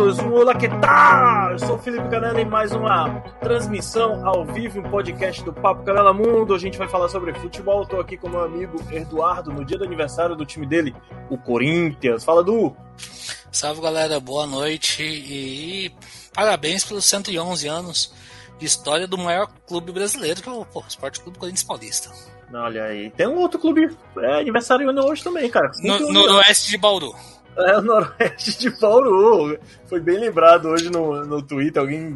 2, 1, olá, que tal? Eu sou o Felipe Canela em mais uma transmissão ao vivo, um podcast do Papo Canela Mundo. A gente vai falar sobre futebol. Estou aqui com meu amigo Eduardo no dia do aniversário do time dele, o Corinthians. Fala, Du! Salve, galera. Boa noite e parabéns pelos 111 anos de história do maior clube brasileiro, que é o pô, Esporte Clube Corinthians Paulista. Olha aí. Tem um outro clube é, aniversário hoje também, cara. No, no oeste de Bauru. É o noroeste de Bauru. Foi bem lembrado hoje no, no Twitter. Alguém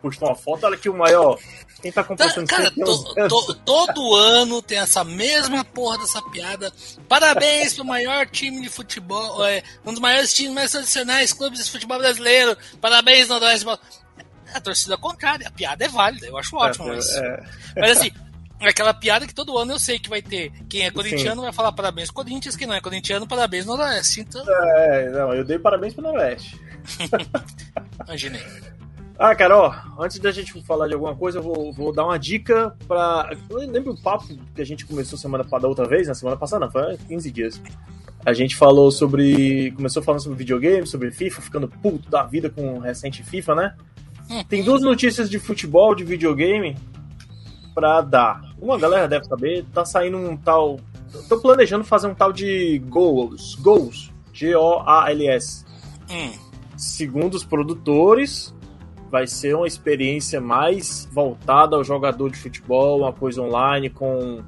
postou uma foto. Olha aqui o maior. Quem tá compostando Cara, to, to, todo ano tem essa mesma porra dessa piada. Parabéns pro maior time de futebol. É, um dos maiores times mais tradicionais clubes de futebol brasileiro. Parabéns, Noroeste de Bauru. A torcida contrária. A piada é válida. Eu acho ótimo. É, mas, é. mas assim, aquela piada que todo ano eu sei que vai ter. Quem é corintiano Sim. vai falar parabéns Corinthians, quem não é corintiano, parabéns Noroeste. Então... É, não, eu dei parabéns pro Noroeste. Imaginei. Ah, cara, ó, antes da gente falar de alguma coisa, eu vou, vou dar uma dica pra. Lembra o papo que a gente começou semana da outra vez? Na semana passada, não, foi 15 dias. A gente falou sobre. Começou falando sobre videogame, sobre FIFA, ficando puto da vida com o recente FIFA, né? Hum. Tem duas notícias de futebol, de videogame, pra dar. Uma galera deve saber, tá saindo um tal. Tô planejando fazer um tal de Goals. Goals. G-O-A-L-S. Hum. Segundo os produtores, vai ser uma experiência mais voltada ao jogador de futebol, uma coisa online com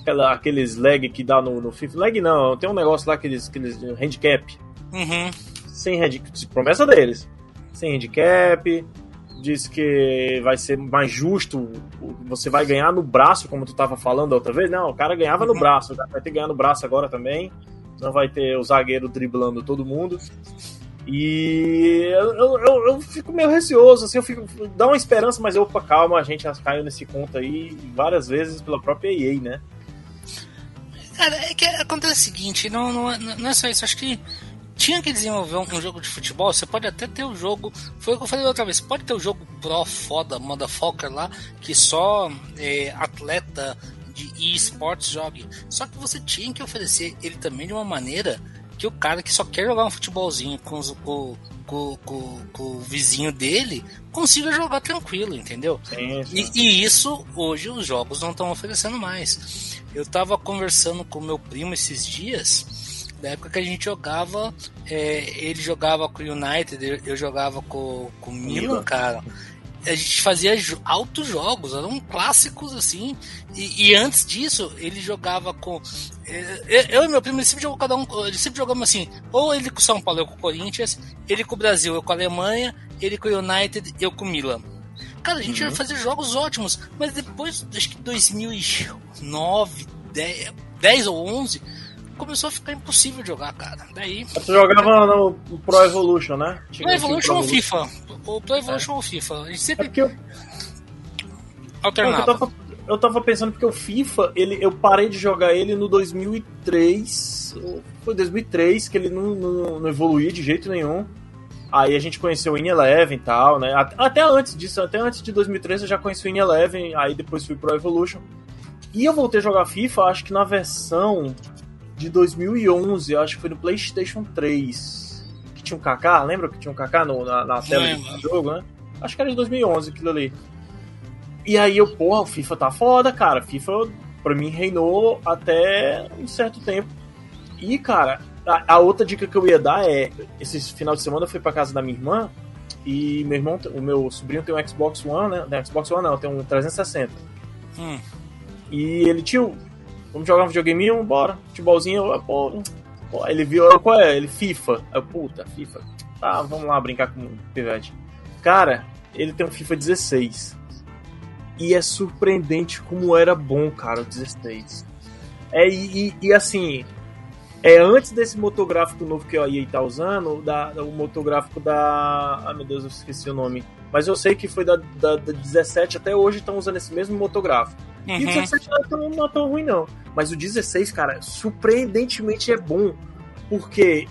aquela, aqueles lag que dá no, no FIFA. Lag não, tem um negócio lá, aqueles, aqueles handicap. Uhum. Sem handicap. Promessa deles. Sem handicap, diz que vai ser mais justo, você vai ganhar no braço, como tu tava falando outra vez. Não, o cara ganhava no uhum. braço, vai ter que ganhar no braço agora também. Não vai ter o zagueiro driblando todo mundo. E eu, eu, eu, fico meio receoso, assim, eu fico. Dá uma esperança, mas opa, calma, a gente já caiu nesse conto aí várias vezes pela própria EA, né? Cara, é que acontece o seguinte, não, não, não é só isso, acho que tinha que desenvolver um, jogo de futebol, você pode até ter o jogo. Foi o que eu falei outra vez, pode ter o jogo pro foda, motherfucker lá, que só é, atleta de esportes jogue. Só que você tinha que oferecer ele também de uma maneira que o cara que só quer jogar um futebolzinho com, os, com, com, com, com o vizinho dele consiga jogar tranquilo, entendeu? Sim, sim. E, e, isso hoje os jogos não estão oferecendo mais. Eu tava conversando com meu primo esses dias da época que a gente jogava, é, ele jogava com o United, eu, eu jogava com, com o Milan, cara. A gente fazia altos jogos, eram clássicos assim. E, e antes disso, ele jogava com. É, eu e meu primo, ele sempre jogou cada um. Ele sempre jogamos assim: ou ele com o São Paulo, eu com o Corinthians, ele com o Brasil, eu com a Alemanha, ele com o United, eu com o Milan. Cara, a gente uhum. ia fazer jogos ótimos, mas depois, acho que 2009, 10, 10 ou 11, começou a ficar impossível jogar, cara. Daí. Você jogava no Pro Evolution, né? Pro Evolution ou FIFA. O Pro Evolution é. ou FIFA. A gente sempre. É eu... Alternava. eu, tava, eu tava pensando porque o FIFA, ele, eu parei de jogar ele no 2003. Foi 2003 que ele não, não, não evoluía de jeito nenhum. Aí a gente conheceu o In Eleven e tal, né? Até antes disso, até antes de 2003 eu já conheci o In Eleven, aí depois fui pro Evolution. E eu voltei a jogar FIFA, acho que na versão de 2011, acho que foi no PlayStation 3. Que tinha um Kaká, lembra que tinha um Kaká no, na, na tela do jogo, né? Acho que era de 2011 aquilo ali. E aí eu, porra, o FIFA tá foda, cara. FIFA, pra mim, reinou até um certo tempo. E, cara, a, a, outra dica que eu ia dar é: esse final de semana eu fui pra casa da minha irmã. E meu irmão, o meu sobrinho tem um Xbox One, né? Não, Xbox One não, tem um 360. Hum. E ele tinha Vamos jogar um videogame? Bora. Futebolzinho, eu, pô, pô. Ele viu, qual é? Ele FIFA. Eu, puta, FIFA. Tá, vamos lá brincar com o Pivete. Cara, ele tem um FIFA 16. E é surpreendente como era bom, cara, o 16. É, e, e assim, é antes desse motográfico novo que a EA tá usando, da, o motográfico da. Ah, meu Deus, eu esqueci o nome. Mas eu sei que foi da, da, da 17 até hoje estão usando esse mesmo motográfico. Uhum. E o 17 não é, tão, não é tão ruim, não. Mas o 16, cara, surpreendentemente é bom. Porque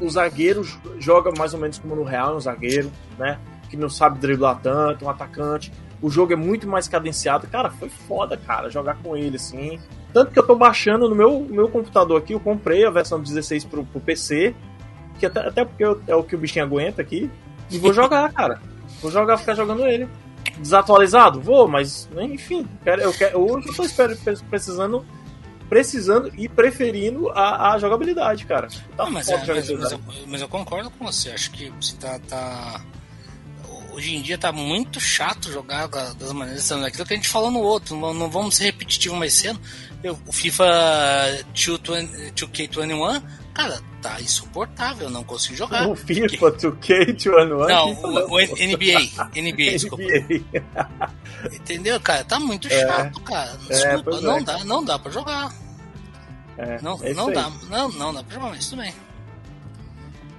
o zagueiro joga mais ou menos como no Real, um zagueiro, né? Que não sabe driblar tanto, um atacante. O jogo é muito mais cadenciado. Cara, foi foda, cara, jogar com ele, assim. Tanto que eu tô baixando no meu, meu computador aqui, eu comprei a versão 16 pro, pro PC. Que até, até porque eu, é o que o bichinho aguenta aqui. E vou jogar, cara. Vou jogar, ficar jogando ele. Desatualizado? Vou, mas enfim, eu quero, hoje eu tô espero, precisando precisando e preferindo a, a jogabilidade, cara. Tá mas, é, mas, mas, eu, mas, eu, concordo com você. Acho que você tá, tá, Hoje em dia tá muito chato jogar das maneiras aquilo que a gente falou no outro. Não, não vamos ser repetitivo mais cedo. Eu, o FIFA 2K21, cara, tá insuportável. Eu não consigo jogar. O FIFA porque... 2K21? Não, o, o NBA. NBA, desculpa. Entendeu, cara? Tá muito é. chato, cara. É, desculpa, é, não, é. dá, não dá pra jogar. É, não, é não dá, não, não dá pra jogar, mas tudo bem.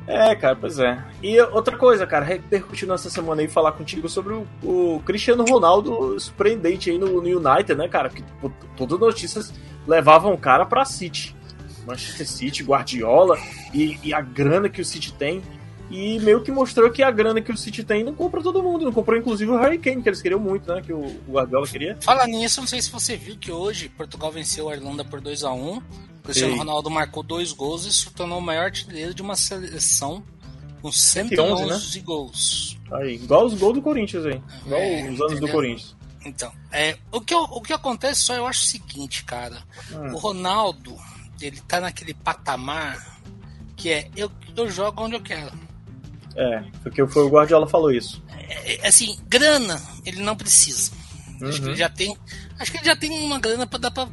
É, cara, pois é. E outra coisa, cara, repercutindo essa semana aí falar contigo sobre o, o Cristiano Ronaldo surpreendente aí no, no, United, né, cara? Que todas as notícias levavam o cara pra City. Manchester City, Guardiola e, e, a grana que o City tem. E meio que mostrou que a grana que o City tem não compra todo mundo. Não comprou inclusive o Harry Kane, que eles queriam muito, né? Que o, Guardiola queria. Fala nisso, não sei se você viu que hoje Portugal venceu a Irlanda por 2 a 1 Cristiano Ronaldo marcou dois gols e se tornou o maior artilheiro de uma seleção com 111 né? gols. Aí, igual os gols do Corinthians aí. Igual é, os anos entendeu? do Corinthians. Então, é, o, que, o que acontece só eu acho o seguinte, cara. Hum. O Ronaldo, ele tá naquele patamar que é eu, eu jogo onde eu quero. É, porque foi o Guardiola falou isso. É, é assim, grana, ele não precisa. Uhum. Acho que ele uhum. já tem. Acho que ele já tem uma grana para dar pra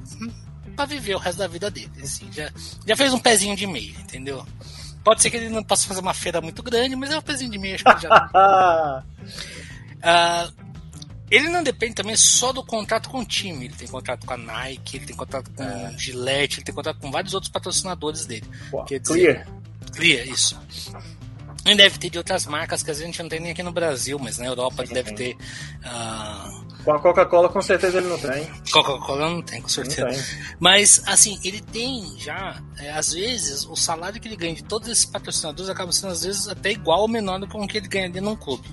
para viver o resto da vida dele. Assim, já, já fez um pezinho de meio, entendeu? Pode ser que ele não possa fazer uma feira muito grande, mas é um pezinho de meio, acho que já. uh, ele não depende também só do contrato com o time. Ele tem contrato com a Nike, ele tem contrato com é. Gillette, ele tem contrato com vários outros patrocinadores dele. Uau, Quer dizer, clear. Clear, isso. Ele deve ter de outras marcas que a gente não tem nem aqui no Brasil, mas na Europa ele deve ter. Uh, com a Coca-Cola, com certeza ele não tem. Coca-Cola não tem, com certeza. Tem. Mas, assim, ele tem já, é, às vezes, o salário que ele ganha de todos esses patrocinadores acaba sendo, às vezes, até igual ou menor do que o que ele ganharia num clube.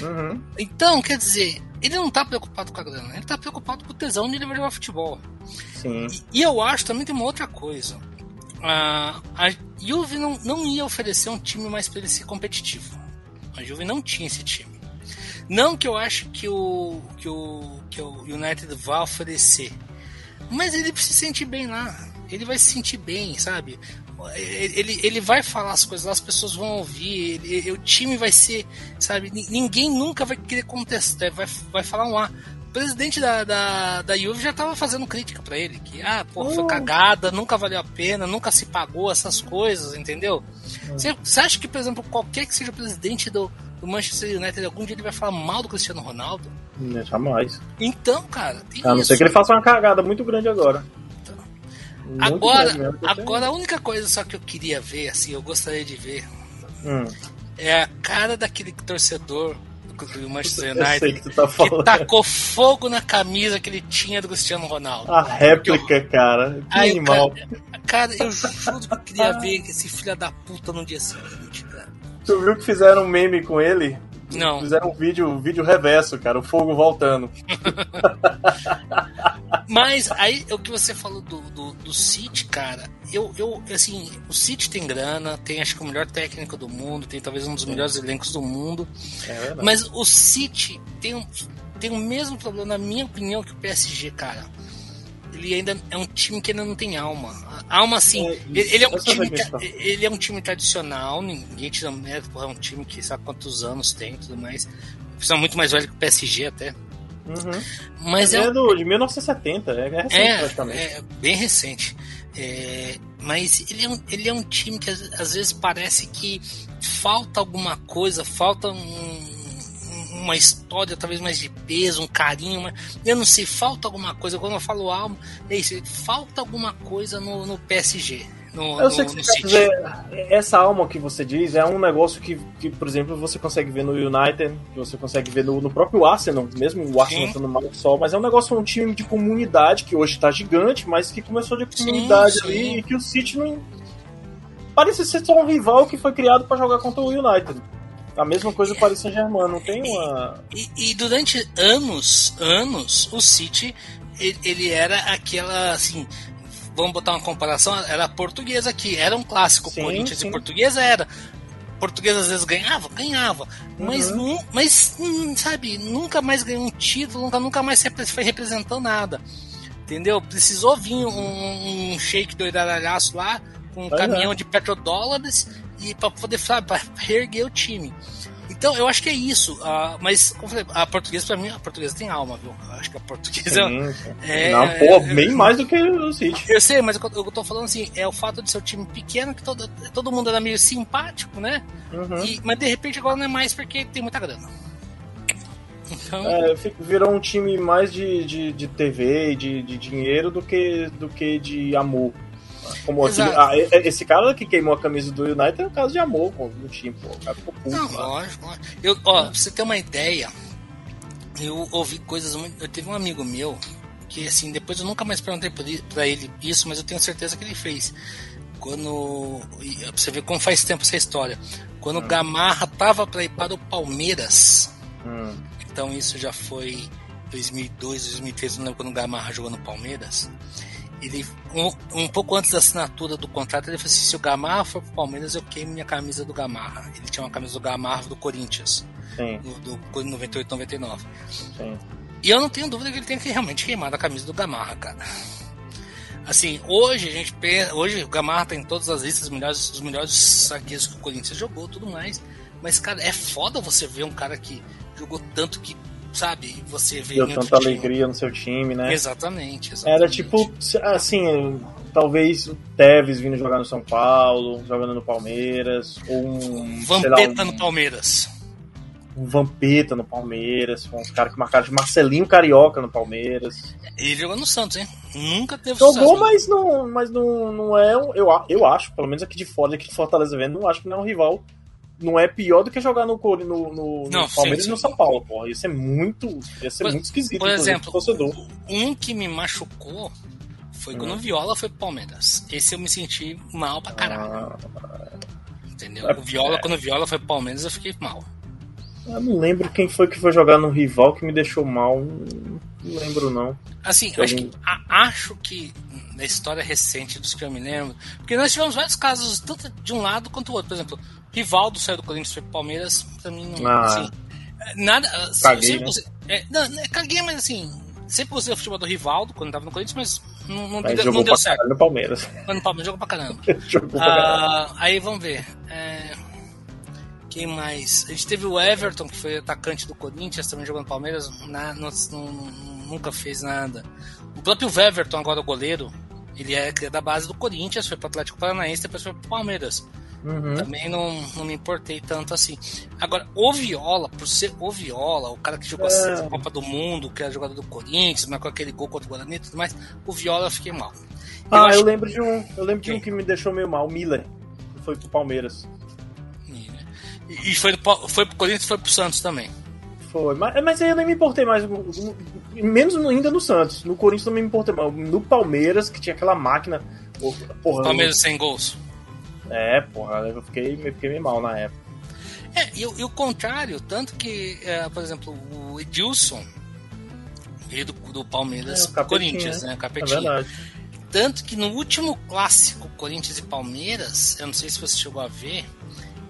Uhum. Então, quer dizer, ele não tá preocupado com a grana, ele tá preocupado com o tesão de ele vai jogar futebol. Sim. E, e eu acho também tem uma outra coisa. a Juve não, não ia oferecer um time mais para ele ser competitivo. A Juve não tinha esse time. Não que eu acho que o, que o, que o United vá oferecer, mas ele se sentir bem lá. Ele vai se sentir bem, sabe? Ele, ele vai falar as coisas lá, as pessoas vão ouvir, ele, o time vai ser, sabe? Ninguém nunca vai querer contestar, vai, vai falar um A. O presidente da, da, da Juve já tava fazendo crítica para ele, que, ah, pô, foi hum. cagada, nunca valeu a pena, nunca se pagou essas coisas, entendeu? Hum. Você acha que, por exemplo, qualquer que seja o presidente do, o Manchester United algum dia ele vai falar mal do Cristiano Ronaldo? Não, jamais. Então, cara. a não ser que ele faça uma cagada muito grande agora. Então. agora, grande, agora a única coisa só que eu queria ver, assim, eu gostaria de ver, hum. é a cara daquele torcedor do Manchester United que, tá que, tacou fogo na camisa que ele tinha do Cristiano Ronaldo. A réplica, eu, cara. Que aí, animal. Cara, cara, eu juro que eu queria ver esse filho da puta no dia seguinte. Tu viu que fizeram um meme com ele? Não. Fizeram um vídeo, um vídeo reverso, cara, o fogo voltando. Mas aí o que você falou do, do, do City, cara, eu, eu, assim, o City tem grana, tem acho que o melhor técnico do mundo, tem talvez um dos melhores elencos do mundo. É mas o City tem, um, tem o mesmo problema, na minha opinião, que o PSG, cara ele ainda é um time que ainda não tem alma. Alma, assim, é, ele, é um time, ele é um time tradicional, ninguém tira mérito, é um time que sabe quantos anos tem e tudo mais. Precisa muito mais velho que o PSG até. Uhum. Mas é, é do, de 1970, é recente é, praticamente. É bem recente. É, mas ele é, um, ele é um time que às, às vezes parece que falta alguma coisa, falta um, uma história talvez mais de peso, um carinho, eu não sei, falta alguma coisa. Quando eu falo alma, é isso, falta alguma coisa no, no PSG. No, eu sei no, que você dizer, essa alma que você diz é um negócio que, que, por exemplo, você consegue ver no United, que você consegue ver no, no próprio Arsenal, mesmo o Arsenal estando mal só, mas é um negócio, um time de comunidade que hoje está gigante, mas que começou de comunidade sim, sim. ali e que o City não. Parece ser só um rival que foi criado para jogar contra o United. A mesma coisa para o Saint-Germain, não tem uma. E, e, durante anos, anos, o City ele, ele, era aquela assim. Vamos botar uma comparação, era portuguesa aqui, era um clássico, sim, Corinthians sim. e portuguesa era. portuguesa às vezes ganhava, ganhava, mas, Uhum. mas hum, sabe, nunca mais ganhou um título, nunca, nunca mais foi representando nada. Entendeu? Precisou vir um, um shake do iraralhaço lá, com um caminhão de petrodólares, e para poder, sabe, pra reerguer o time. Então, eu acho que é isso. ah, mas, como eu falei, a portuguesa, pra mim, a portuguesa tem alma, viu? Eu acho que a portuguesa. Sim, sim. É, Não, é, pô, é, bem mais do que o City. Eu sei, mas o que eu eu tô falando assim, é o fato de ser um time pequeno, que todo, todo mundo era meio simpático, né? Uhum. E- mas de repente agora não é mais porque tem muita grana. Então, É, virou um time mais de, de, de TV e de, de dinheiro do que, do que de amor. Como ah, esse cara que queimou a camisa do United é um caso de amor pô, no time, pô. O cara ficou puto. não, lógico. Eu, ó, pra você ter uma ideia, eu ouvi coisas muito. Eu teve um amigo meu que, assim, depois eu nunca mais perguntei pra ele isso, mas eu tenho certeza que ele fez. Quando. Pra você ver como faz tempo essa história. Quando o Gamarra tava pra ir para o Palmeiras. Hum. Então isso já foi 2002, 2003, não lembro quando o Gamarra jogou no Palmeiras. Ele, um, um pouco antes da assinatura do contrato, ele falou assim: se o Gamarra for pro Palmeiras, eu queimo minha camisa do Gamarra. Ele tinha uma camisa do Gamarra do Corinthians, Sim, do, do 98, 99. sim. E eu não tenho dúvida que ele tem que realmente queimar a camisa do Gamarra, cara. Assim, hoje a gente pensa, hoje o Gamarra tá em todas as listas melhores, dos melhores zagueiros que o Corinthians jogou, tudo mais. Mas, cara, é foda você ver um cara que jogou tanto que, sabe, você vê Deu tanta time. alegria no seu time, né? Exatamente, exatamente. Era tipo, assim, talvez o Tevez vindo jogar no São Paulo, jogando no Palmeiras, ou um. sei lá, Vampeta um- no Palmeiras. um Vampeta no Palmeiras, uns caras que marcaram de Marcelinho Carioca no Palmeiras. Ele jogou no Santos, hein? Nunca teve Jogou, sucesso. mas não, mas não, não é. um- Eu, eu acho, pelo menos aqui de fora, aqui de Fortaleza vendo, não acho que não é um rival. Não é pior do que jogar no, no, no, Não, Palmeiras sim. e no São Paulo, porra. Isso é muito. Ia ser Por- muito esquisito, Por exemplo, torcedor. um que me machucou foi quando Hum. o Viola foi pro Palmeiras. Esse eu me senti mal pra caralho, Ah, entendeu? é- O Viola, é. quando o Viola foi pro Palmeiras, eu fiquei mal. eu não lembro quem foi que foi jogar no rival que me deixou mal. Não lembro, não. Assim, eu acho que, a- acho que na história recente dos que eu me lembro, porque nós tivemos vários casos, tanto de um lado quanto do outro. Por exemplo, Rivaldo saiu do Corinthians foi pro Palmeiras, pra mim não. Ah. Assim, nada. assim, Caguei, né? é, não, não, caguei, mas assim, sempre gostei do futebol do Rivaldo quando tava no Corinthians, mas não, não, Mas não deu certo. no Palmeiras. Mas no Palmeiras jogou pra caramba. jogou pra caralho. Ah, aí vamos ver. É, quem mais? A gente teve o Everton, que foi atacante do Corinthians, também jogando Palmeiras, na- não- nunca fez nada. O próprio Everton, agora o goleiro, ele é da base do Corinthians, foi pro Atlético Paranaense, depois foi pro Palmeiras. Uhum. Também não, não me importei tanto assim. Agora, o Viola, por ser o Viola, o cara que jogou É. a Copa do Mundo, que era jogador do Corinthians, marcou aquele gol contra o Guarani e tudo mais, o Viola eu fiquei mal. Ah, eu, lembro de um. Eu lembro de um que me deixou meio mal, o Miller. que Foi pro Palmeiras. E, foi, foi pro Corinthians e foi pro Santos também. Foi. Mas, mas aí eu nem me importei mais. Menos ainda no Santos. No Corinthians não me importei mais. No Palmeiras, que tinha aquela máquina. Porra, Palmeiras sem gols. É, porra, eu fiquei, eu fiquei meio mal na época. É, e, o- e o contrário, tanto que, é, por exemplo, o Edilson veio do, do Palmeiras É, Corinthians, né? É Capetinha. verdade. Tanto que no último clássico, Corinthians e Palmeiras, eu não sei se você chegou a ver,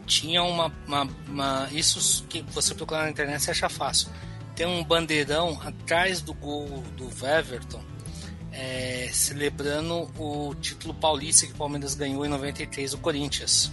tinha uma. uma- uma- isso que você procurar na internet você acha fácil. Tem um bandeirão atrás do gol do Everton, é, celebrando o título paulista que o Palmeiras ganhou em 93 do Corinthians.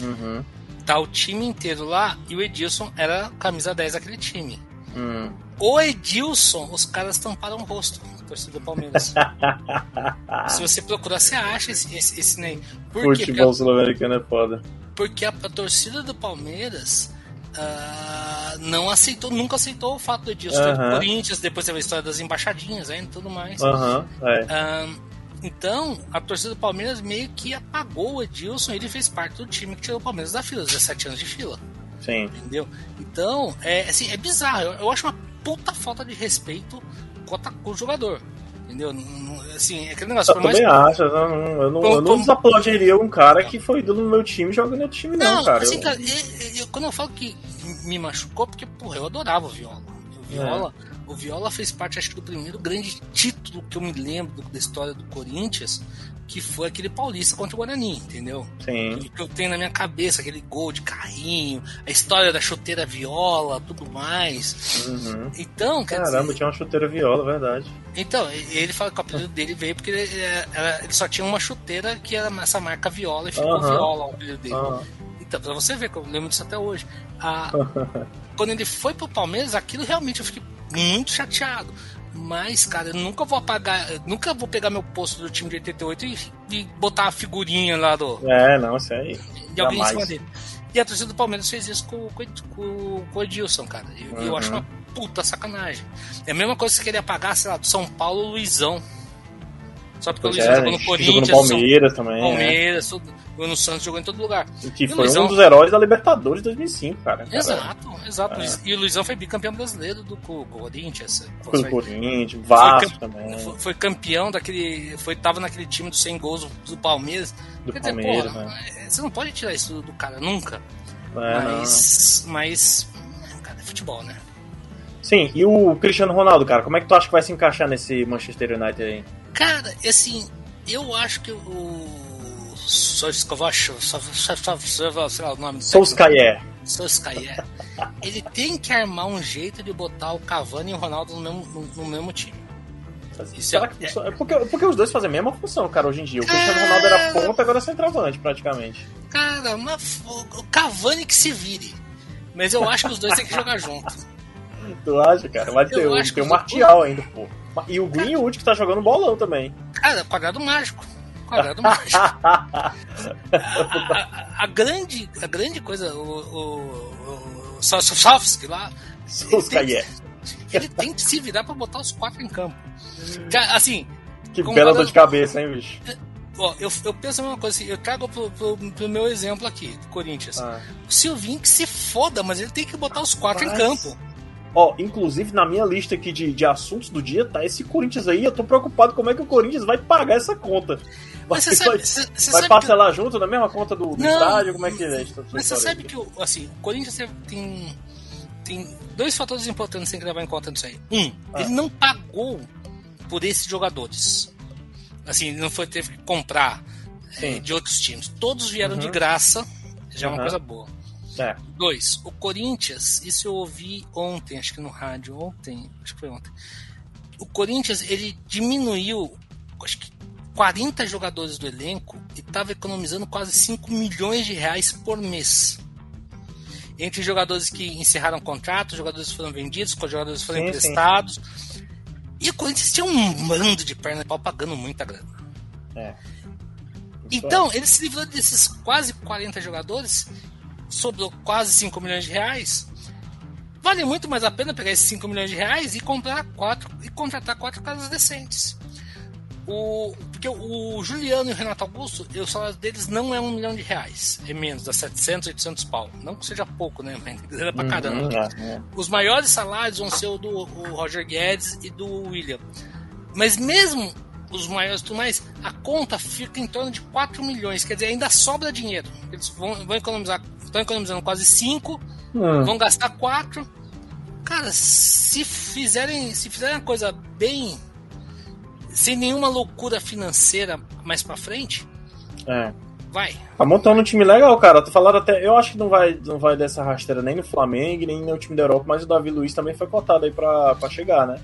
Uhum. Tá o time inteiro lá e o Edilson era camisa 10 daquele time. Hum. O Edilson, os caras tamparam o rosto, torcida do Palmeiras. Se você procurar, você acha esse, esse, esse nem. Por Futebol sul-americano é foda. Porque a, a torcida do Palmeiras ah, não aceitou, nunca aceitou o fato do Edilson foi do. Corinthians, depois teve a história das embaixadinhas aí, e tudo mais. Aham, é. Ah, então, a torcida do Palmeiras meio que apagou o Edilson, ele fez parte do time que tirou o Palmeiras da fila, 17 anos de fila. Sim. Entendeu? Então, é, assim, é bizarro. Eu, eu acho uma puta falta de respeito com o jogador. Entendeu? Assim, é aquele negócio. Eu Por mais também acho. Eu não, eu não, Como- eu não desaplaudiria um cara que foi ídolo no meu time jogando outro time, não, Não, cara. assim, Eu- cara, eu- eu- quando eu falo que me machucou, porque, porra, eu adorava o Viola. O Viola, O Viola fez parte, acho que, do primeiro grande título que eu me lembro da história do Corinthians, que foi aquele paulista contra o Guarani, entendeu? Sim. Que, que eu tenho na minha cabeça, aquele gol de carrinho, a história da chuteira viola, tudo mais. Uhum. Então, quer Caramba, dizer, tinha uma chuteira viola, verdade. então, ele fala que o apelido dele veio porque ele, era- ele só tinha uma chuteira que era essa marca viola e ficou Aham. viola o apelido dele. Ah, Então, pra você ver que eu lembro disso até hoje. Ah, quando ele foi pro Palmeiras, aquilo realmente eu fiquei muito chateado. Mas, cara, eu nunca vou apagar, eu nunca vou pegar meu posto do time de 88 e, e botar a figurinha lá do, é, não, isso aí. de alguém em Jamais. cima dele. E a torcida do Palmeiras fez isso com, com, com, o Edilson, cara. E eu, eu Uhum. acho uma puta sacanagem. É a mesma coisa que você querer apagar, sei lá, do São Paulo Luizão. Só porque Pois o Luizão é, jogou no jogou Corinthians, no Palmeiras também. São, Palmeiras, tudo, jogou no Santos, jogou em todo lugar. É. Que E foi Luizão- um dos heróis da Libertadores de 2005, cara. Cara, Exato, exato. É. E o Luizão foi bicampeão brasileiro do Co- Corinthians. Foi o Foi, Corinthians, Vasco Foi também. foi- foi campeão daquele. Foi, tava naquele time dos 100 gols do, do Palmeiras. Do Quer dizer, Palmeiras, porra, né? é, você não pode tirar isso do, do cara nunca. É, não. mas. Mas. Cara, é futebol, né? Sim, e o Cristiano Ronaldo, cara, como é que tu acha que vai se encaixar nesse Manchester United aí? Cara, assim, eu acho que o. Soskovac, sei lá o nome do Solskjaer. Solskjaer, ele tem que armar um jeito de botar o Cavani e o Ronaldo no mesmo, no, no mesmo time. Isso Será é- que- é porque, porque os dois fazem a mesma função, cara, hoje em dia. O Cristiano Cara. Ronaldo era ponta, agora é centroavante, praticamente. Cara, mas o Cavani que se vire. Mas eu acho que os dois têm que jogar junto. Tu acha, cara? Eu o- acho tem o Martial ainda, pô. E o Greenwood que tá jogando bolão também. Cara, quadrado mágico. Quadrado mágico. A, a- a grande, a grande coisa, o, o, o Sosovski lá, Solskjaer. ele tem que se virar pra botar os quatro em campo. Assim, Que bela dor de cabeça, hein, bicho? ó, eu, eu penso a mesma coisa, assim, eu trago pro, pro, pro meu exemplo aqui, do Corinthians. Ah. O Silvinho que se foda, mas ele tem que botar os quatro em Mas- campo. Ó, inclusive na minha lista aqui de, de assuntos do dia tá esse Corinthians aí. Eu tô preocupado como é que o Corinthians vai pagar essa conta. Vai, você sabe, vai, vai parcelar junto na mesma conta do, do Não. estádio? Como é que é isso? mas você sabe que o, assim, o Corinthians tem, tem dois fatores importantes que tem que levar em conta nisso aí. Um, Ah. ele não pagou por esses jogadores. Assim, ele não foi teve que comprar eh, de outros times. Todos vieram Uhum. de graça, já é uma Uhum. coisa boa. É. Dois, o Corinthians, isso eu ouvi ontem, acho que no rádio, ontem, acho que foi ontem. O Corinthians, ele diminuiu, acho que 40 jogadores do elenco e estava economizando quase 5 milhões de reais por mês. Entre jogadores que encerraram contrato, jogadores que foram vendidos, jogadores que foram Sim, sim. emprestados. E o Corinthians tinha um mando de perna de pau pagando muita grana. É. Então, ele se livrou desses quase 40 jogadores, sobrou quase 5 milhões de reais. Vale muito mais a pena pegar esses 5 milhões de reais e comprar quatro e contratar quatro casas decentes. O, porque o Juliano e o Renato Augusto, o salário deles não é um milhão de reais, é menos, dá 700, 800 pau. Não que seja pouco, né? Mas é pra caramba. Uhum, é, é. Os maiores salários vão ser o do o Roger Guedes e do William. Mas mesmo os maiores tudo mais, a conta fica em torno de 4 milhões. Quer dizer, ainda sobra dinheiro. Eles vão, vão economizar, estão economizando quase 5, Hum. vão gastar 4. Cara, se fizerem, se fizerem a coisa bem, sem nenhuma loucura financeira mais pra frente, É. vai. Tá montando um time legal, cara. Tu falaram até. Eu acho que não vai, não vai dessa rasteira nem no Flamengo, nem no time da Europa, mas o Davi Luiz também foi cotado aí pra, pra chegar, né?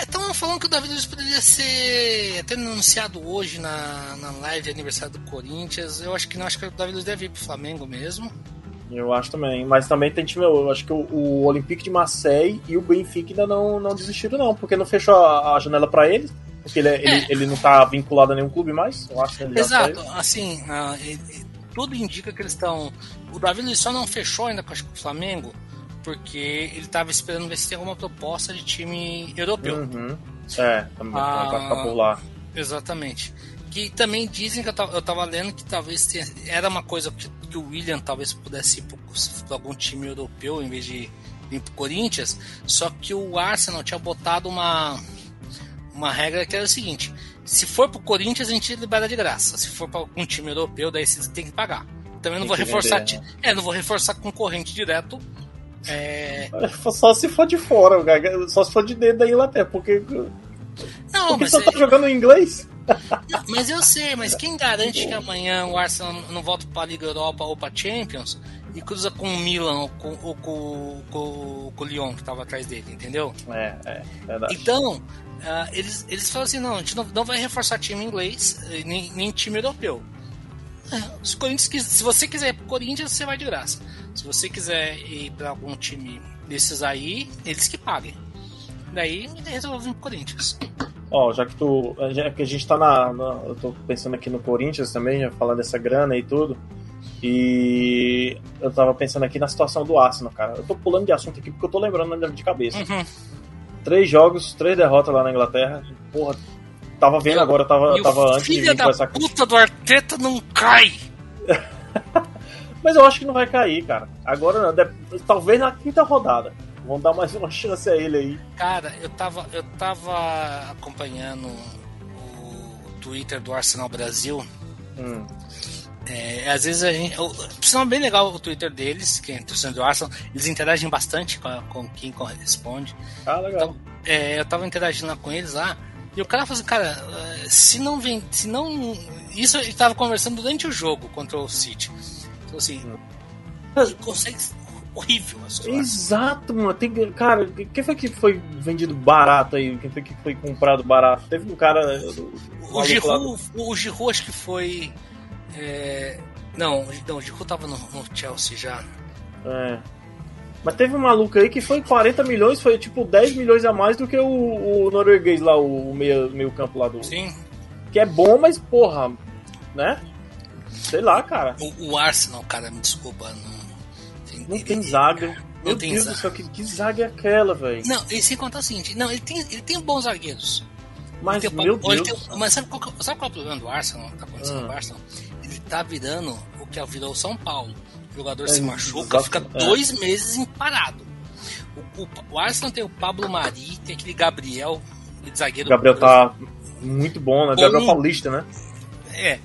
Estão falando que o Davi Luiz poderia ser até anunciado hoje na, na live de aniversário do Corinthians. Eu acho que não, acho que o Davi Luiz deve ir pro Flamengo mesmo. Eu acho também. Mas também tem time. Eu acho que o, o Olympique de Marseille e o Benfica ainda não, não desistiram, não, porque não fechou a, a janela pra eles. Porque ele, é- ele, ele não tá vinculado a nenhum clube mais. Eu acho que ele já Exato, assim, ah, e- e tudo indica que eles estão. O Davi Luiz só não fechou ainda com o Flamengo, porque ele estava esperando ver se tem alguma proposta de time europeu. Uhum. É, também Ah. vai ficar por lá. Exatamente. Que também dizem que eu tava, eu tava lendo que talvez tenha- era uma coisa que, que o William talvez pudesse ir para algum time europeu em vez de vir pro Corinthians. Só que o Arsenal tinha botado uma, uma regra que era o seguinte: se for pro Corinthians, a gente libera de graça. Se for para algum time europeu, daí você tem que pagar. Também não Tem vou reforçar. vender, ti- É, não vou reforçar concorrente direto É... Só se for de fora, só se for de dentro da Inglaterra, porque. Não, porque mas só tá jogando em inglês. Mas eu sei, mas quem garante que amanhã o Arsenal não volta pra Liga Europa ou pra Champions e cruza com o Milan ou com, ou com, com, com o Lyon que tava atrás dele, entendeu? É, é, verdade. Então, uh, eles, eles falam assim: não, a gente não, não vai reforçar time inglês, nem, nem time europeu. É, os Corinthians, se você quiser ir pro Corinthians, você vai de graça. Se você quiser ir para algum time desses aí, eles que paguem. Daí resolvem pro Corinthians. Ó, já que tu. Já que a gente tá na, na, Eu tô pensando aqui no Corinthians também, já falar dessa grana e tudo. E eu tava pensando aqui na situação do Arsenal, cara. Eu tô pulando de assunto aqui porque eu tô lembrando de cabeça. Uhum. Três jogos, três derrotas lá na Inglaterra. Porra, tava vendo eu, agora, tava, tava antes de vir da essa puta do Arteta não cai! Mas eu acho que não vai cair, cara. Agora, talvez na quinta rodada. Vamos dar mais uma chance a ele aí. Cara, eu tava, eu tava acompanhando o Twitter do Arsenal Brasil. Hum. É, às vezes a gente. Sinal bem legal o Twitter deles, que é torcedor do Arsenal. Eles interagem bastante com, com quem corresponde. Ah, legal. Então, é, eu tava interagindo lá com eles lá. E o cara falou assim, cara, se não vem. Se não. Isso ele tava conversando durante o jogo contra o City. Então assim. Hum. Consegue. Horrível Exato, mano. Tem, cara, quem foi que foi vendido barato aí? Quem foi que foi comprado barato? Teve um cara. O Giroud, o Giroud acho que foi. É... Não, não, o Giroud tava no, no Chelsea já. É. Mas teve um maluco aí que foi 40 milhões, foi tipo 10 milhões a mais do que o, o norueguês lá, o meio, meio campo lá do. Sim. Que é bom, mas porra, né? Sei lá, cara. O, o Arsenal, cara, me desculpa. Não, ele, tem zaga. Meu tem Deus do céu, que, que zaga é aquela, velho? Não, e sem contar o seguinte: não, ele tem, ele tem bons zagueiros. Mas, tem, meu Deus. Tem, mas sabe qual, sabe qual é o problema do Arsenal? Tá acontecendo ah. no Arsenal? Ele tá virando o que virou o São Paulo. O jogador é, se machuca, exato, fica é. dois meses parado. O, o, o, Arsenal tem o Pablo Mari, tem aquele Gabriel, aquele zagueiro. Gabriel tá muito bom, né? Gabriel Paulista, né? É.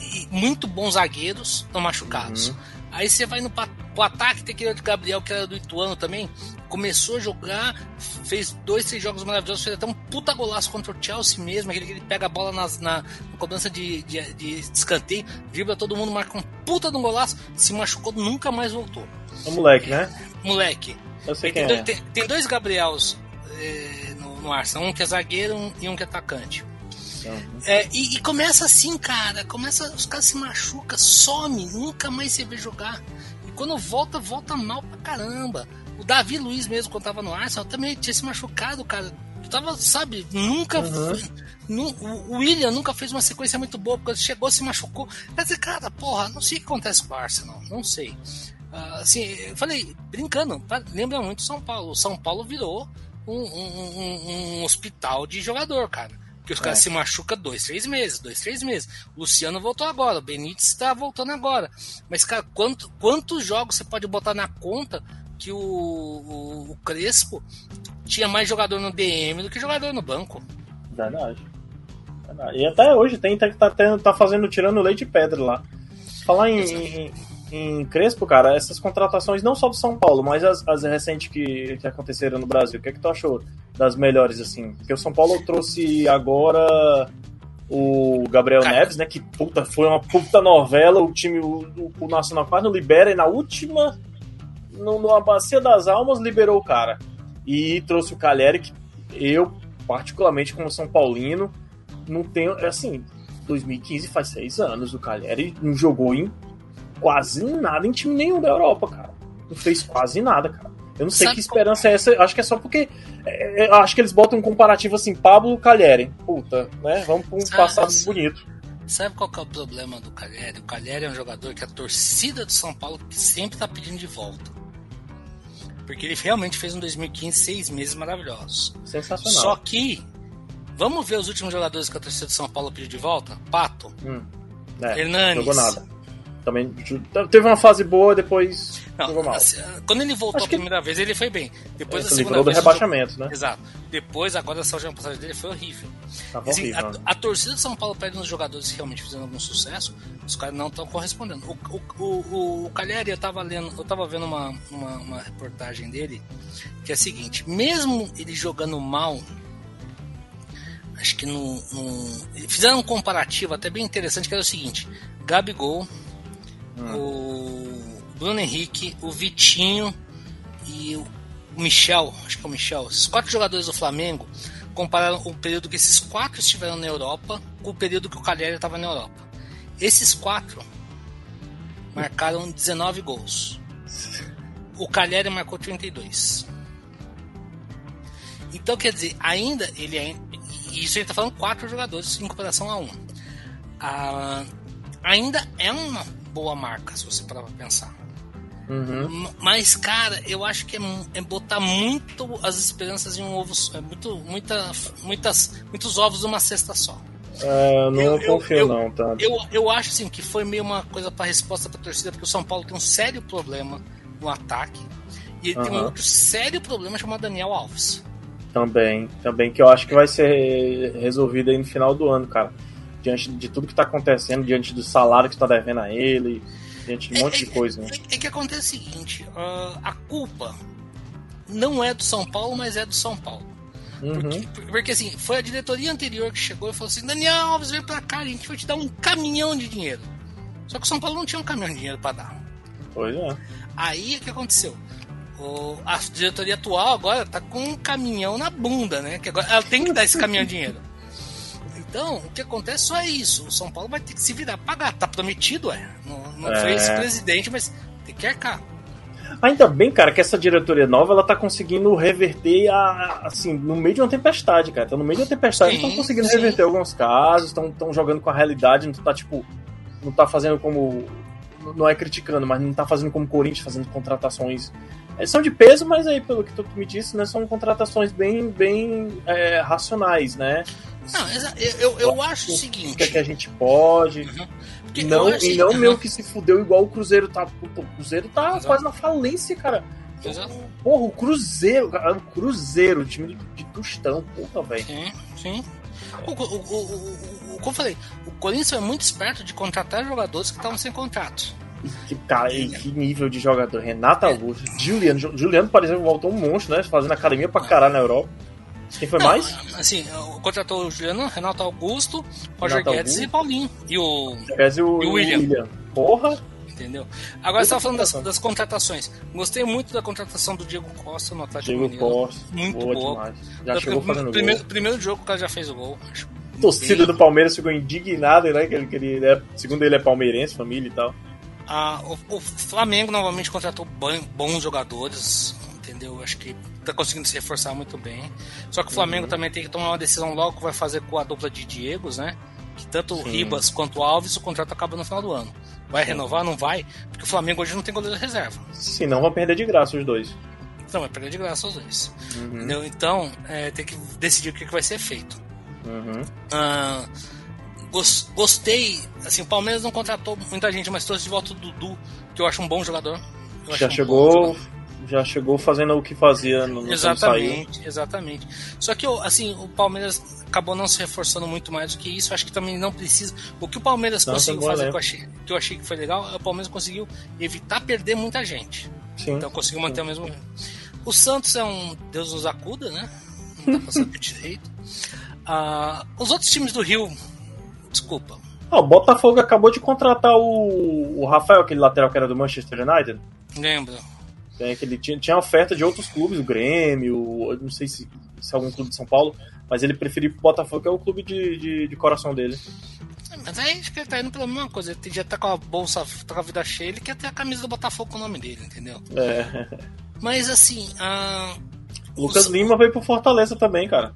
E muito bons zagueiros estão machucados. Uhum. Aí você vai no pro ataque, tem aquele de Gabriel que era do Ituano também. Começou a jogar, fez dois, três jogos maravilhosos, fez até um puta golaço contra o Chelsea mesmo, aquele que ele pega a bola nas, na, na cobrança de, de, de escanteio, dribla todo mundo, marca um puta de um golaço, se machucou, nunca mais voltou. É moleque, né? Moleque. Eu sei tem, quem dois, é. tem, tem dois Gabriels é, no, no Arsenal, um que é zagueiro e um que é atacante. Uhum. É, e, e, começa assim, cara. Começa, os caras se machucam, some, nunca mais você vê jogar. Quando volta, volta mal pra caramba. O Davi Luiz mesmo, quando tava no Arsenal, também tinha se machucado, cara. Tava, sabe, nunca. Uhum. o William nunca fez uma sequência muito boa, porque chegou, se machucou. Quer dizer, cara, porra, não sei o que acontece com o Arsenal, não sei. Uh, assim, eu falei, brincando, lembra muito São Paulo. São Paulo virou um, um, um, um hospital de jogador, cara. Porque os caras é. se machucam dois, três meses, dois, três meses. O Luciano voltou agora, o Benítez está voltando agora. Mas, cara, quanto, quantos jogos você pode botar na conta que o, o, o Crespo tinha mais jogador no DM do que jogador no banco? Verdade. Verdade. E até hoje tem, tá, tá, tá fazendo, tirando leite e pedra lá. Falar em, em, em, Crespo, cara, essas contratações não só do São Paulo, mas as, as recentes que, que aconteceram no Brasil, o que é que tu achou? das melhores, assim. Porque o São Paulo trouxe agora o Gabriel. Neves, né? Que puta, foi uma puta novela. O time, o, o Nacional quase não libera e na última, no, numa bacia das almas, liberou o cara. E trouxe o Calheri, que eu, particularmente como São Paulino, não tenho. Assim, 2015 faz seis anos. O Calheri não jogou em quase nada em time nenhum da Europa, cara. Não fez quase nada, cara. Eu não sei Sabe que esperança qual... é essa. Acho que é só porque. É, é acho que eles botam um comparativo assim, Pablo Calheri. Puta, né? Vamos pra um Sabe, passado bonito. Sabe qual que é o problema do Calheri? O Calheri é um jogador que a torcida do São Paulo sempre tá pedindo de volta. Porque ele realmente fez um 2015 seis meses maravilhosos. Sensacional. Só que, vamos ver os últimos jogadores que a torcida do São Paulo pediu de volta? Pato. Hum. É, Hernanes. Jogou nada. Também teve uma fase boa, depois não, jogou mal. Assim, quando ele voltou Acho a primeira que... vez, ele foi bem. Depois é, a segunda vez. do rebaixamento, jogou... né? Exato. Depois, agora a última passagem dele foi horrível. Tava assim, horrível. A, né? a, torcida de São Paulo pede nos jogadores que realmente fizeram algum sucesso, os caras não estão correspondendo. O, o, o, o Cagliari, eu tava lendo, eu tava vendo uma, uma, uma reportagem dele, que é a seguinte, mesmo ele jogando mal acho que no, no, fizeram um comparativo até bem interessante que era o seguinte Gabigol hum. o Bruno Henrique o Vitinho e o Michel acho que é o Michel esses quatro jogadores do Flamengo compararam o período que esses quatro estiveram na Europa com o período que o Cagliari estava na Europa esses quatro marcaram 19 gols o Cagliari marcou 32 então, quer dizer, ainda ele é, isso gente tá falando quatro jogadores em comparação a um. Ah, ainda é uma boa marca, se você parar pra pensar. Uhum. Mas, cara, eu acho que é, é, botar muito as esperanças em um ovo. É muito, muita, muitas, muitos ovos numa cesta só. É, não eu, confio, eu, não, tá? Eu, eu acho assim, que foi meio uma coisa para resposta pra torcida, porque o São Paulo tem um sério problema no ataque. E ele uhum. tem um outro sério problema chamado Daniel Alves. Também, também, que eu acho que vai ser resolvido aí no final do ano, cara. Diante de tudo que tá acontecendo, diante do salário que está devendo a ele, diante de um é, monte de é, coisa. Né? É, é, que acontece o seguinte: uh, a culpa não é do São Paulo, mas é do São Paulo. Uhum. Porque, porque, assim, foi a diretoria anterior que chegou e falou assim: Daniel Alves, vem pra cá, a gente vai te dar um caminhão de dinheiro. Só que o São Paulo não tinha um caminhão de dinheiro para dar. Pois é. Aí o que aconteceu? O, a diretoria atual agora tá com um caminhão na bunda, né? Que agora ela tem que dar esse caminhão de dinheiro. Então, o que acontece só é isso. O São Paulo vai ter que se virar pagar. Tá prometido, é. Não, não é. foi esse presidente, mas tem que arcar. Ainda bem, cara, que essa diretoria nova ela tá conseguindo reverter a, assim, no meio de uma tempestade, cara. Tá no meio de uma tempestade, estão conseguindo sim. reverter alguns casos, estão jogando com a realidade, não tá tipo. Não tá fazendo como. Não é criticando, mas não tá fazendo como o Corinthians, fazendo contratações eles são de peso, mas aí, pelo que tu me disse, né, são contratações bem, bem é, racionais, né? Não, eu, eu, acho o seguinte. Que, é que a gente pode. Uhum. Não, e não uhum. meu que se fudeu igual o Cruzeiro tá. O Cruzeiro tá Exato. quase na falência, cara. Exato. Porra, o Cruzeiro, o Cruzeiro, o time de Tostão, porra, velho. Sim, sim. O, o, o, como eu falei, o Corinthians é muito esperto de contratar jogadores que estavam sem contrato. Que, cara, que nível de jogador. Renato Augusto, Juliano. Juliano, por exemplo, voltou um monstro, né? Fazendo academia pra caralho na Europa. Quem foi Não, mais? Assim, contratou o Juliano, Renato Augusto, Roger Renato Guedes Augusto. e Paulinho. E o, e o, e o William. William. Porra! Entendeu? Agora você tá falando das, das, contratações. Gostei muito da contratação do Diego Costa no Atlético Diego Mineiro. Costa. Muito boa. boa. Já chegou fazendo primeiro, gol. Primeiro jogo o cara já fez o gol. Acho torcida bem... do Palmeiras ficou indignada, né? Que ele queria, né? segundo ele é palmeirense, família e tal. Ah, o, o, Flamengo novamente contratou bons jogadores, entendeu? Acho que tá conseguindo se reforçar muito bem. Só que o Flamengo uhum. também tem que tomar uma decisão logo que vai fazer com a dupla de Diegos, né? Que tanto o Ribas quanto o Alves, o contrato acaba no final do ano. Vai Sim. renovar? Não vai? Porque o Flamengo hoje não tem goleiro reserva. Se não, vão perder de graça os dois. Então, vai perder de graça os dois. Uhum. Entendeu? Então, é, tem que decidir o que, que vai ser feito. Uhum. Ah, gostei. Assim, o Palmeiras não contratou muita gente, mas trouxe de volta o Dudu, que eu acho um bom jogador. já chegou. Já chegou fazendo o que fazia no, no Exatamente, exatamente. Só que assim, o Palmeiras acabou não se reforçando muito mais do que isso. Acho que também não precisa. O que o Palmeiras não, conseguiu fazer, que eu, achei, que eu achei que foi legal, é o Palmeiras conseguiu evitar perder muita gente. Sim, então conseguiu manter sim. o mesmo. O Santos é um Deus nos acuda, né? Não tá passando direito. Uh, os outros times do Rio Desculpa. Ah, o Botafogo acabou de contratar o, o Rafael, aquele lateral que era do Manchester United. Lembro. É, que ele tinha, tinha oferta de outros clubes, o Grêmio, não sei se, se é algum clube de São Paulo, mas ele preferiu o Botafogo, que é o clube de, de, de coração dele. É, mas aí acho que ele tá indo pela mesma coisa. Ele já tá com a bolsa, tá com a vida cheia, ele quer ter a camisa do Botafogo com o nome dele, entendeu? É. Mas assim. Uh, Lucas os... Lima veio pro Fortaleza também, cara.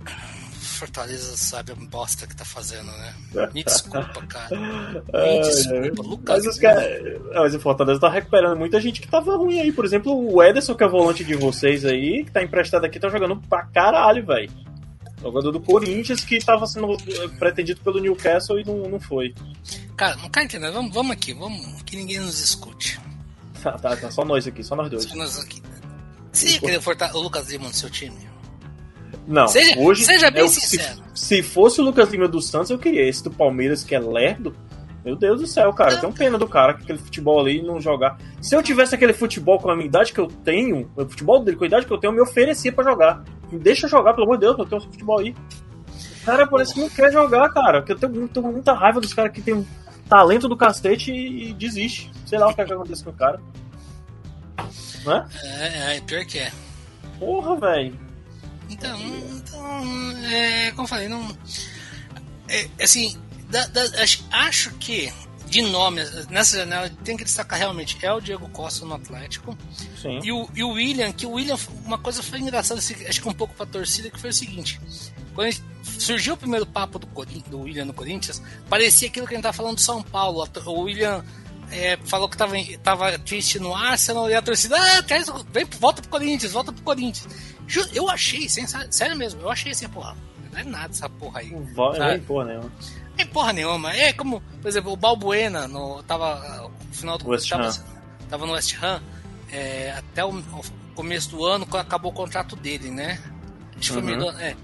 Fortaleza sabe a bosta que tá fazendo, né? Me desculpa, cara. Me desculpa, Lucas. Mas, cara, mas o Fortaleza tá recuperando muita gente que tava ruim aí. Por exemplo, o Ederson, que é volante de vocês aí, que tá emprestado aqui, tá jogando pra caralho, velho. Jogador do Corinthians que estava sendo eh, pretendido pelo Newcastle e não, não foi. Cara, não tá entendendo? Vamos, vamos aqui, vamos que ninguém nos escute. Tá, tá, tá, só nós aqui, só nós dois. Só nós aqui. Você ia querer o Lucas Lima no seu time? Não, Seja- hoje. seja bem é o- sincero. Se, se fosse o Lucas Lima do Santos, eu queria. Esse do Palmeiras, que é lerdo. Meu Deus do céu, cara. Eu tenho pena do cara que aquele futebol ali não jogar. Se eu tivesse aquele futebol com a minha idade que eu tenho, o futebol dele com a idade que eu tenho, eu me oferecia pra jogar. Me deixa eu jogar, pelo amor de Deus, eu tenho esse futebol aí. Cara parece que não quer jogar, cara. Porque eu tenho, muito- muita raiva dos caras que tem um talento do cacete e, e desiste. Sei lá o que, é que acontece com o cara. Não é? É, é, pior que é. Porra, velho. Então, então é, como eu falei, não. É, assim, da- da- acho, que de nome, nessa janela, tem que destacar realmente é o Diego Costa no Atlético Sim. e o, e o William, que o William, uma coisa foi engraçada, assim, acho que um pouco pra torcida, que foi o seguinte: quando a surgiu o primeiro papo do, Corin- do William no Corinthians, parecia aquilo que a gente tava falando do São Paulo. A O William é, falou que tava, em- tava triste no Arsenal e a torcida, ah, o- vem, volta pro Corinthians, volta pro Corinthians. Eu achei, sem- sério mesmo, eu achei assim, porra, não é nada essa porra aí. Não nem porra nenhuma. Não tem porra nenhuma. É como, por exemplo, o Balbuena no, tava no final do West tava, Ham. tava no West Ham é, até o, começo do ano, quando acabou o contrato dele, né? Acho que foi Uhum. ano, é.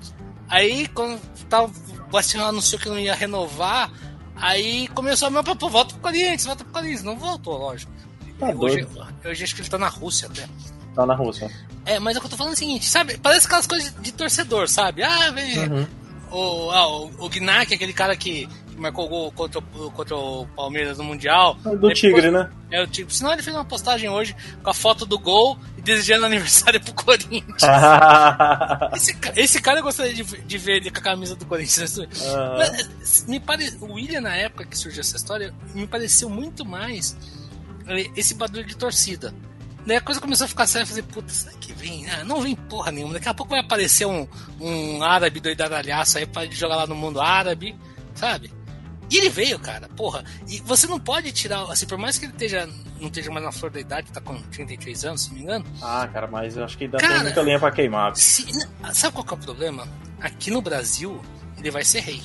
Aí, quando tava, o West Ham anunciou que não ia renovar, aí começou a meu pô, volta pro Corinthians, volta pro Corinthians. Não voltou, lógico. Tá hoje, hoje acho que ele tá na Rússia até. Tá na Rússia. É, mas é que eu tô falando o seguinte, sabe? Parece aquelas coisas de torcedor, sabe? Ah, vem. Uhum. O, ah, o, o Gnac, aquele cara que, marcou gol contra, o- contra o Palmeiras no Mundial. Do Depois- Tigre, né? É o Tigre. Senão ele fez uma postagem hoje com a foto do gol e desejando aniversário pro Corinthians. Esse, esse cara eu gostaria de, de ver ele com a camisa do Corinthians. Ah, Mas, me pare... O William, na época que surgiu essa história, me pareceu muito mais eh, esse barulho de torcida. Daí a coisa começou a ficar séria, eu falei, puta, será que vem? Ah, não vem porra nenhuma. Daqui a pouco vai aparecer um, um árabe doidadalhaço aí pra jogar lá no mundo árabe, sabe? E ele veio, cara, porra. E você não pode tirar, assim, por mais que ele esteja, não esteja mais na flor da idade, tá com 33 anos, se não me engano. Ah, cara, mas eu acho que ainda Cara- tem muita linha pra queimar. Se, sabe qual que é o problema? Aqui no Brasil, ele vai ser rei.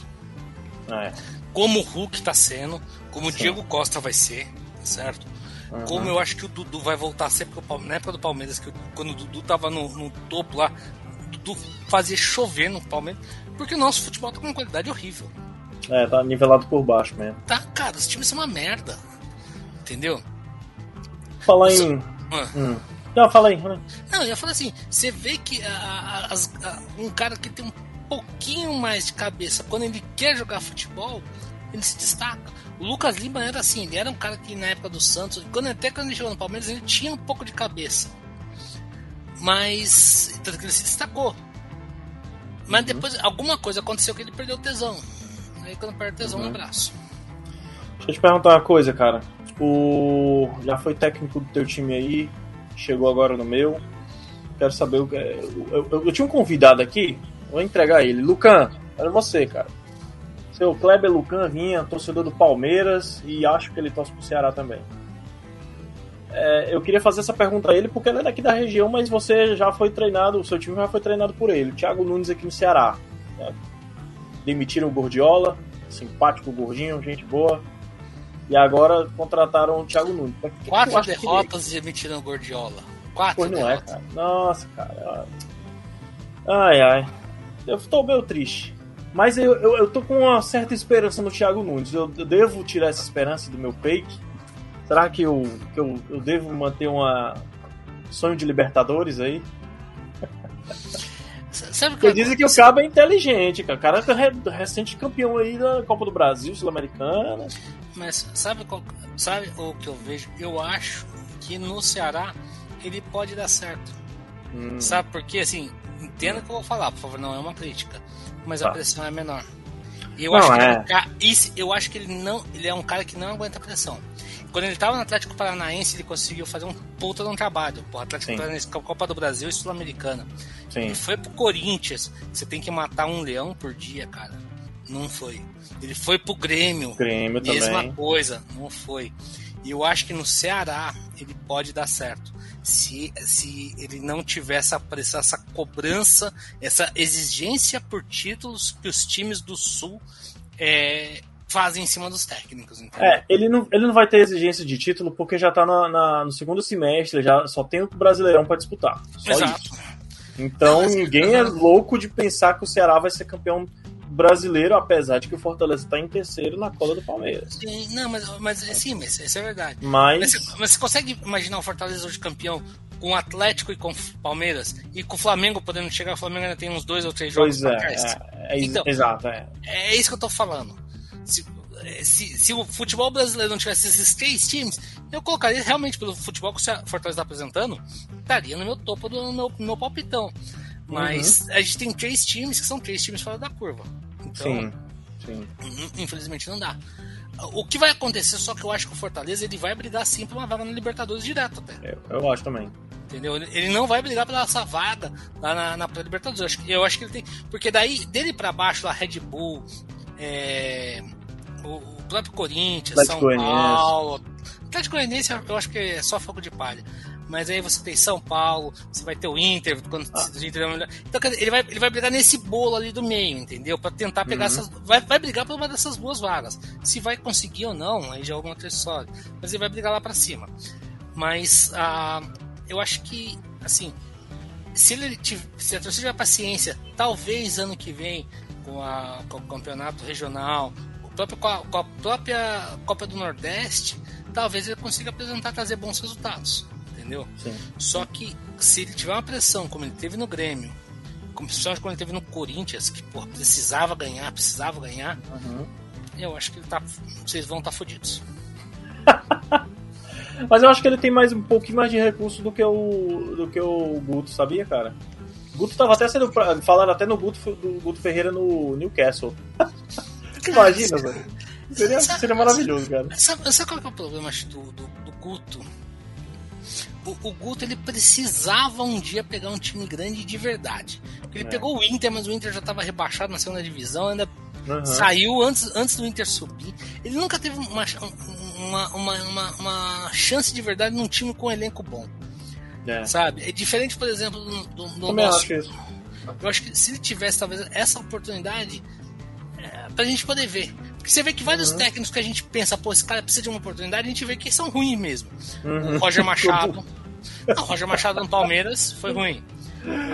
É. como o Hulk tá sendo, como o. Diego Costa vai ser, certo? Uhum. Como eu acho que o Dudu vai voltar Palme- na época do Palmeiras, que quando o Dudu tava no, no topo lá, o Dudu fazia chover no Palmeiras, porque o nosso futebol tá com uma qualidade horrível. É, tá nivelado por baixo mesmo. Tá, cara, os times são uma merda. Entendeu? Falar em. Ah. Hum. Não, fala aí. Não, eu ia falar assim, você vê que a- a- a- um cara que tem um pouquinho mais de cabeça, quando ele quer jogar futebol, ele se destaca. O Lucas Lima era assim, ele era um cara que na época do Santos, quando, até quando ele chegou no Palmeiras, ele tinha um pouco de cabeça. Mas, tanto que ele se destacou. Mas depois, alguma coisa aconteceu que ele perdeu o tesão. Aí quando perde o tesão, um abraço. Deixa eu te perguntar uma coisa, cara. O. Já foi técnico do teu time aí, chegou agora no meu. Quero saber o que. é- Eu, eu- eu tinha um convidado aqui, vou entregar ele. Lucan, era você, cara. Seu Kleber Lucan vinha, torcedor do Palmeiras, e acho que ele torce pro Ceará também. É, eu queria fazer essa pergunta a ele porque ele é daqui da região, mas você já foi treinado, o seu time já foi treinado por ele. O Thiago Nunes aqui no Ceará. né? Demitiram o Gordiola, simpático gordinho, gente boa. E agora contrataram o Thiago Nunes. Que Quatro que- derrotas e emitiram o Gordiola. Quatro Pois não é, derrotas. cara. Nossa, cara. Ai, ai. Eu tô meio triste. Mas eu, eu, eu tô com uma certa esperança no Thiago Nunes. Eu, eu devo tirar essa esperança do meu peito? Será que eu, que eu, eu devo manter uma sonho de Libertadores aí? Sabe que Porque dizem que o Cabo é inteligente, cara. O cara é re- recente campeão aí da Copa do Brasil, Sul-Americana. Mas sabe, qual- sabe o que eu vejo? Eu acho que no Ceará ele pode dar certo. Hum, Sabe por quê? Assim, entenda o que eu vou falar, por favor, não é uma crítica. Mas a Tá. pressão é menor. E eu Não, acho que é. ele eu acho que ele não, ele é um cara que não aguenta pressão. Quando ele tava no Atlético Paranaense, ele conseguiu fazer um puta de um trabalho. Pô, Atlético Sim. Paranaense, Copa do Brasil e Sul-Americana. Ele foi pro Corinthians, você tem que matar um leão por dia, cara. Não foi. Ele foi pro Grêmio, Grêmio mesma também. coisa, não foi. E eu acho que no Ceará ele pode dar certo. Se, se ele não tiver essa pressão, essa cobrança, essa exigência por títulos que os times do Sul é, fazem em cima dos técnicos. Entendeu? É, ele não, ele não vai ter exigência de título porque já tá na, na no segundo semestre, já só tem o Brasileirão para disputar. Só Exato. Isso. Então não, ninguém é louco de pensar que o Ceará vai ser campeão brasileiro, apesar de que o Fortaleza está em terceiro na cola do Palmeiras. Sim, não, mas, mas sim, mas isso é verdade. Mas... Mas, mas você consegue imaginar o Fortaleza hoje campeão com o Atlético e com o Palmeiras e com o Flamengo podendo chegar, o Flamengo ainda tem uns dois ou três jogos pois é, é, é, então, exato, é. é isso que eu tô falando. Se, se, se, o futebol brasileiro não tivesse esses três times, eu colocaria realmente pelo futebol que o Fortaleza está apresentando, estaria no meu topo do meu, meu palpitão. Mas uhum. a gente tem três times que são três times fora da curva. Então, sim, sim. Infelizmente não dá. O que vai acontecer, só que eu acho que o Fortaleza ele vai brigar sim por uma vaga na Libertadores direto até. Eu, eu acho também. Entendeu? Ele não vai brigar pela essa vaga lá na, na Libertadores. Eu acho, eu acho que ele tem. Porque daí, dele para baixo, lá, Red Bull, é, o, o próprio Corinthians, São Paulo. Atlético Goianiense eu acho que é só fogo de palha mas aí você tem São Paulo, você vai ter o Inter, quando ah. o Inter é Então ele vai, ele vai brigar nesse bolo ali do meio, entendeu? Para tentar pegar uhum. essas. Vai, vai brigar por uma dessas boas vagas. Se vai conseguir ou não, aí já é alguma outra história. Mas ele vai brigar lá para cima. Mas ah, eu acho que, assim, se ele tiver, se a torcida tiver paciência, talvez ano que vem, com, a, com o campeonato regional, o próprio, com a própria Copa do Nordeste, talvez ele consiga apresentar, trazer bons resultados entendeu? Sim. Só que se ele tiver uma pressão, como ele teve no Grêmio, como principalmente quando ele teve no Corinthians, que porra, precisava ganhar, precisava ganhar, uhum. eu acho que ele tá, vocês vão estar tá fodidos. Mas eu acho que ele tem mais um pouquinho mais de recurso do que o do que o Guto, sabia, cara? Guto tava até sendo falando até no Guto do Guto Ferreira no Newcastle. Imagina, velho. Seria, seria maravilhoso, cara. Sabe, sabe qual é o problema do, do, do Guto? O, o Guto ele precisava um dia pegar um time grande de verdade. Ele é. pegou o Inter, mas o Inter já estava rebaixado na segunda divisão, ainda uhum. saiu antes, antes do Inter subir. Ele nunca teve uma, uma, uma, uma, uma chance de verdade num time com um elenco bom. É. Sabe? É diferente, por exemplo, do, do, do nosso. Acho isso. Eu acho que se ele tivesse talvez essa oportunidade, é, pra gente poder ver. Porque você vê que vários uhum. técnicos que a gente pensa, pô, esse cara precisa de uma oportunidade, a gente vê que são ruins mesmo. Uhum. O Roger Machado. Não, o Roger Machado no Palmeiras foi ruim.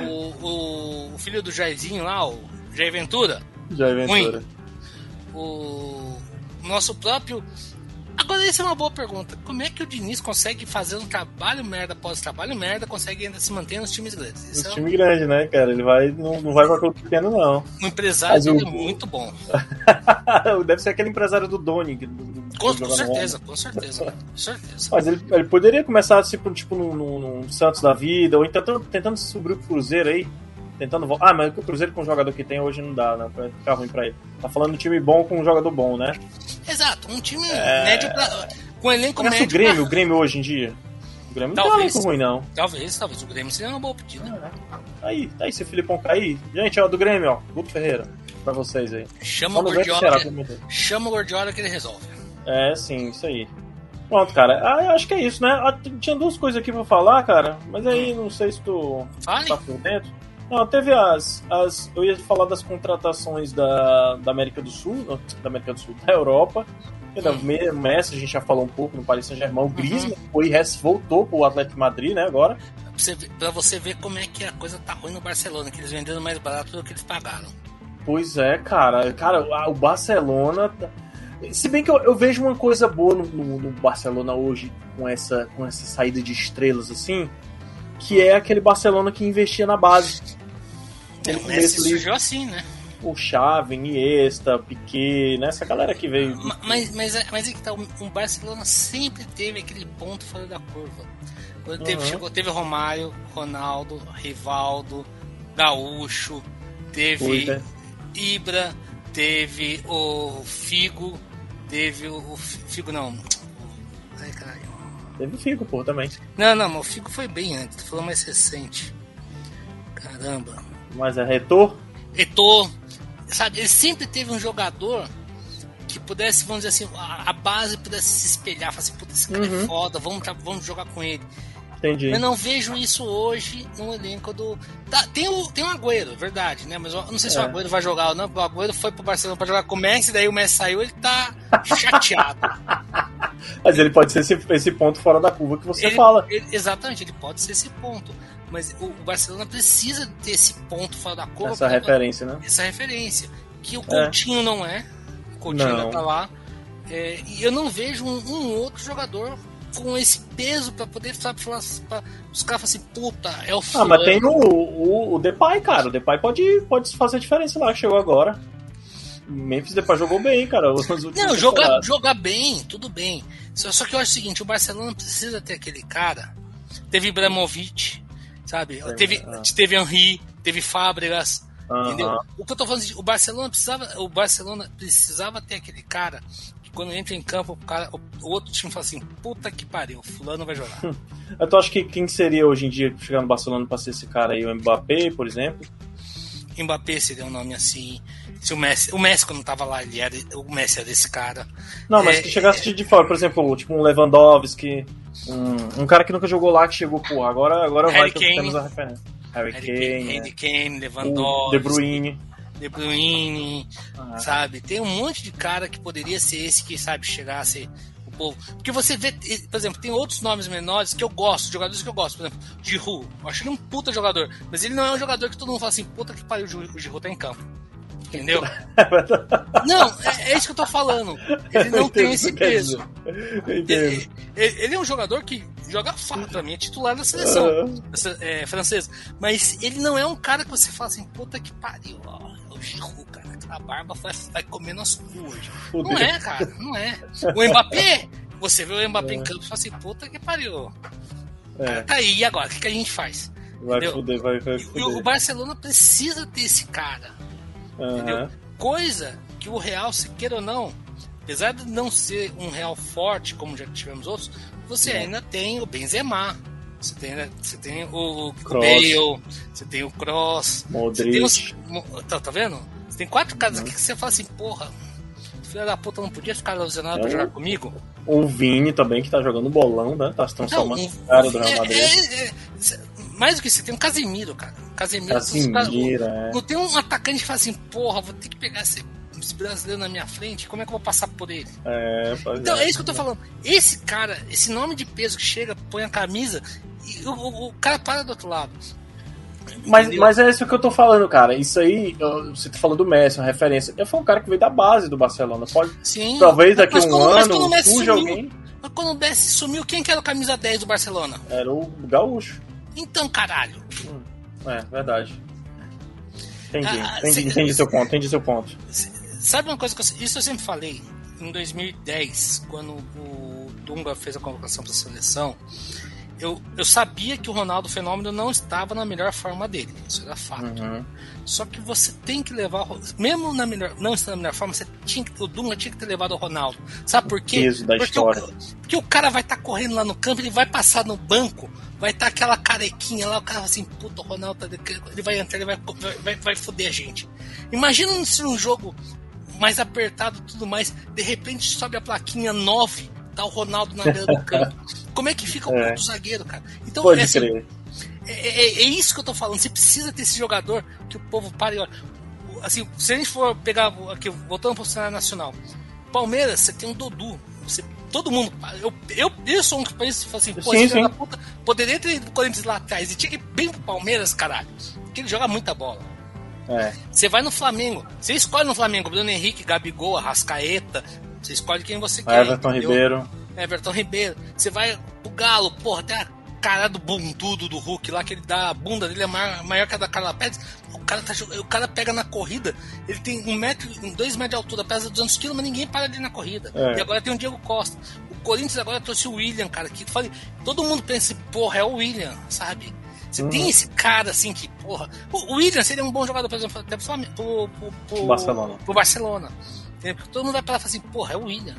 O, o, o, filho do Jairzinho lá, o Jair Ventura. Jair Ventura. Ruim. O nosso próprio Agora, essa é uma boa pergunta. Como é que o Diniz consegue fazer um trabalho merda após trabalho merda, consegue ainda se manter nos times grandes? Isso é um time grande, né, cara? Ele vai, não, não vai pra clube pequeno, não. Um empresário o... é muito bom. Deve ser aquele empresário do Doni. Do, do com, com certeza, com certeza, com certeza. Mas ele, ele poderia começar tipo, tipo num, num, num Santos da vida, ou então tentando subir o Cruzeiro aí tentando voltar. Ah, mas o Cruzeiro com o jogador que tem hoje não dá, né? Vai ficar ruim pra ele. Tá falando de time bom com um jogador bom, né? Exato, um time é... médio pra... com elenco Parece médio. o Grêmio, pra... o Grêmio hoje em dia. O Grêmio talvez, não tá muito ruim, não. Talvez, talvez o Grêmio seja uma boa pedida. É. Aí, tá aí, se o Filipão cair. Gente, ó, do Grêmio, ó. Guto Ferreira. Pra vocês aí. Chama o Gordiola. Que... Chama o Gordiola que ele resolve. É, sim, isso aí. Pronto, cara. Ah, acho que é isso, né? Ah, tinha duas coisas aqui pra falar, cara. Mas aí não sei se tu Fale. tá por dentro. Não, teve as, as. Eu ia falar das contratações da, da América do Sul, da América do Sul, da Europa. O Messi, a gente já falou um pouco no Paris Saint-Germain. O Griezmann uhum. foi, voltou pro Atlético Madrid, né, agora. Pra você, pra você ver como é que a coisa tá ruim no Barcelona, que eles venderam mais barato do que eles pagaram. Pois é, cara. Cara, o Barcelona. Tá, se bem que eu, eu vejo uma coisa boa no, no, no, Barcelona hoje, com essa, com essa saída de estrelas assim, que é aquele Barcelona que investia na base. Ele o Messi surgiu assim, né? O Xavi, Iniesta, Piquet, né? Essa galera que veio. Mas, mas, mas é que tá, o Barcelona sempre teve aquele ponto fora da curva. Quando teve, uhum. chegou, teve Romário, Ronaldo, Rivaldo, Gaúcho, teve é. Ibra, teve o Figo, teve o, o Figo não. Ai, caralho. Teve o Figo, pô, também. Não, não, mas o Figo foi bem antes, tu falou mais recente. Caramba. Mas é retor? Retor. Sabe, ele sempre teve um jogador que pudesse, vamos dizer assim, a, base pudesse se espelhar, falar assim, puta, esse cara é uhum. é foda, vamos, vamos jogar com ele. Entendi. Eu não vejo isso hoje no elenco do. Tá, tem, o, tem o Agüero, verdade, né? Mas eu não sei se É. o Agüero vai jogar ou não. porque O Agüero foi pro Barcelona pra jogar com o Messi, daí o Messi saiu, ele tá chateado. Mas ele pode ser esse, esse ponto fora da curva que você Ele- fala. ele- exatamente, ele pode ser esse ponto. Mas o, o Barcelona precisa ter esse ponto fora da curva. Essa referência, né? essa referência. Que o Coutinho não é. O Coutinho Não. ainda tá lá. É, e eu não vejo um, um outro jogador com esse peso pra poder, sabe, falar, pra, os caras falam assim, puta, é o Ah, mas tem o, o, o Depay, cara. O Depay pode, pode fazer a diferença lá, chegou agora. Memphis Depay jogou bem, cara. Não, jogar, jogar bem, tudo bem. Só, só que eu acho o seguinte, o Barcelona precisa ter aquele cara. Teve Ibrahimovic, sabe? É, teve, é. teve Henry, teve Fábregas. Entendeu? O que eu tô falando, é o Barcelona precisava, o Barcelona precisava ter aquele cara que quando entra em campo, o, cara, o, outro time fala assim, puta que pariu, fulano vai jogar. Eu tô acho que quem seria hoje em dia chegar no Barcelona pra ser esse cara aí? O Mbappé, por exemplo? Mbappé seria um nome assim. Se o Messi, o Messi quando tava lá, ele era, o Messi era esse cara. Não, mas É, que chegasse de fora, por exemplo, tipo um Lewandowski, um, um cara que nunca jogou lá, que chegou, pô, agora, agora vai Harry que Kane. temos a referência. Harry Harry Kane, Kane? Harry Kane, o Lewandowski, De Bruyne. De Bruyne, Ah, sabe? Tem um monte de cara que poderia ser esse que sabe ser o povo. Porque você vê, por exemplo, tem outros nomes menores que eu gosto, jogadores que eu gosto, por exemplo, Giroud. Eu acho ele um puta jogador, mas ele não é um jogador que todo mundo fala assim, puta que pariu, o Giroud tá em campo. Entendeu? Não, é, é isso que eu tô falando. Ele não tem esse o peso. Ele, ele- é um jogador que joga fato, pra mim, é titular da seleção essa- é, francesa. Mas ele não é um cara que você fala assim, puta que pariu, ó, é o Giroud, cara, aquela barba vai, vai comer nosso cu hoje. Não é, cara, não é. O Mbappé, você vê o Mbappé em campo e fala assim, puta que pariu. É, Tá aí, e agora? O que, que a gente faz? vai Entendeu? fuder, vai, vai E o fuder. Barcelona precisa ter esse cara. Entendeu? Coisa que o Real, se queira ou não, apesar de não ser um Real forte, como já tivemos outros, você Não. ainda tem o Benzema. Você tem, né, você tem o, o. Bale, você tem o Cross. Você tem Modric. mo- tá, tá vendo? Você tem quatro caras Uhum. aqui que você fala assim, porra, filha da puta não podia ficar lesionado pra É. jogar comigo? O Vini também, que tá jogando bolão, né? Tá tão Não, salvando um- cara do Real é- Madrid. é- é- cê- mais do que isso, você tem um Casemiro, cara. Casemiro, Casimiro, é. Não tem um atacante que fala assim, porra, vou ter que pegar esse, brasileiro na minha frente, como é que eu vou passar por ele? É, Então, é. é isso que eu tô falando. Esse cara, esse nome de peso que chega, põe a camisa, e o, o- o cara para do outro lado. Mas, Entendeu? mas é isso que eu tô falando, cara. Isso aí, eu- você tá falando do Messi, uma referência. Eu fui um cara que veio da base do Barcelona. Pode, Sim. talvez daqui a Mas um quando- ano surja sumiu- alguém. Mas quando o Messi sumiu, quem que era o camisa 10 do Barcelona? Era o Gaúcho. Então, caralho. É, verdade. Entendi, Ah, entendi, cê- entendi seu ponto, entendi seu ponto. Sabe uma coisa que eu, isso eu sempre falei? Em 2010, quando o Dunga fez a convocação para a seleção, eu, eu sabia que o Ronaldo Fenômeno não estava na melhor forma dele. Isso era fato. Uhum. Só que você tem que levar, o mesmo na melhor, não estando na melhor forma, você tinha, que- o Dunga tinha que ter levado o Ronaldo. Sabe por quê? Peso da porque, história. O, porque o cara vai estar correndo lá no campo, ele vai passar no banco, vai estar aquela carequinha lá, o cara assim, puta, o Ronaldo tá ele vai entrar, ele vai, vai, vai, foder a gente. Imagina se um jogo mais apertado e tudo mais, de repente sobe a plaquinha 9, tá o Ronaldo na beira do campo. Como é que fica o É. zagueiro, cara? Então, Pode é assim, crer. é, é- é isso que eu tô falando. Você precisa ter esse jogador que o povo pare e olha. Assim, se a gente for pegar aqui, voltando pro cenário nacional, Palmeiras, você tem um Dodô. Você, todo mundo. Eu, eu, eu sou um que pensa assim, pô, Sim, sim. puta poderia ter ido pro Corinthians lá atrás e tinha que ir bem pro Palmeiras, caralho. Porque ele joga muita bola. É. Você vai no Flamengo, você escolhe no Flamengo Bruno Henrique, Gabigol, Arrascaeta, você escolhe quem você quer. Everton? Ribeiro. Everton Ribeiro. Você vai pro Galo, porra, tem a cara do bundudo do Hulk lá, que ele dá a bunda dele é maior, maior que a da Carla Pérez. O cara, tá, o cara pega na corrida, ele tem um metro, dois metros de altura, pesa 200 quilos, mas ninguém para dele na corrida. É. E agora tem o Diego Costa. O Corinthians agora trouxe o William, cara, que falei, todo mundo pensa, porra, é o William, sabe? Você Uhum. tem esse cara assim que, porra. O William seria um bom jogador, por exemplo, até pro, pro, pro, pro, Barcelona. pro Barcelona. Porque todo mundo vai pra lá e fala assim, porra, é o William.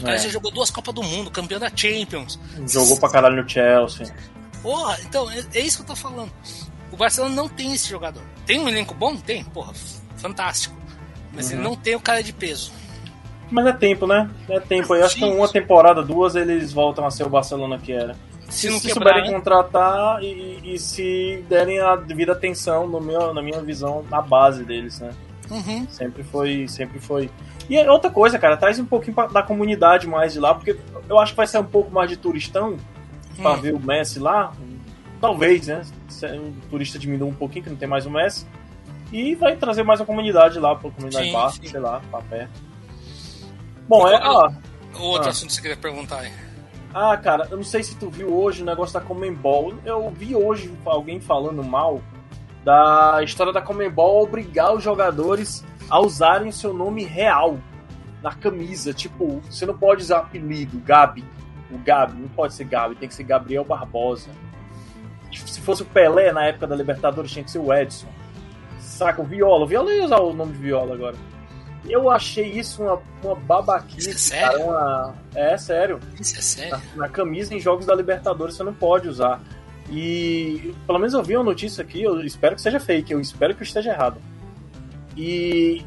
O cara É. já jogou duas Copas do Mundo, campeão da Champions. Jogou pra caralho no Chelsea. Porra, então, é, é isso que eu tô falando. O Barcelona não tem esse jogador. Tem um elenco bom? Tem, porra, fantástico. Mas Uhum. ele não tem o cara de peso. Mas é tempo, né? É tempo. Eu acho que uma temporada, duas, eles voltam a ser o Barcelona que era. Se, se, se souberem contratar e, e, se derem a devida atenção no meu, na minha visão, na base deles, né? Uhum. Sempre foi, sempre foi. E é outra coisa, cara, traz um pouquinho da comunidade mais de lá, porque eu acho que vai ser um pouco mais de turistão pra hum. ver o Messi lá. Talvez, né? O turista diminua um pouquinho, que não tem mais o Messi. E vai trazer mais a comunidade lá, pra comunidade baixa, sei lá, pra perto. Bom, é. Ó, outro ah. assunto que você queria perguntar aí. Ah, cara, eu não sei se tu viu hoje o negócio da Comembol. Eu vi hoje alguém falando mal da história da Comembol obrigar os jogadores a usarem seu nome real na camisa. Tipo, você não pode usar apelido, Gabi. O Gabi, não pode ser Gabi, tem que ser Gabriel Barbosa. Se fosse o Pelé na época da Libertadores, tinha que ser o Edson. Saca, o Viola. O Viola ia usar o nome de Viola agora. Eu achei isso uma, uma babaquice, isso é sério? Cara, uma... É sério. Isso é sério? Na, na, camisa em jogos da Libertadores você não pode usar. E pelo menos eu vi uma notícia aqui, eu espero que seja fake, eu espero que eu esteja errado. E,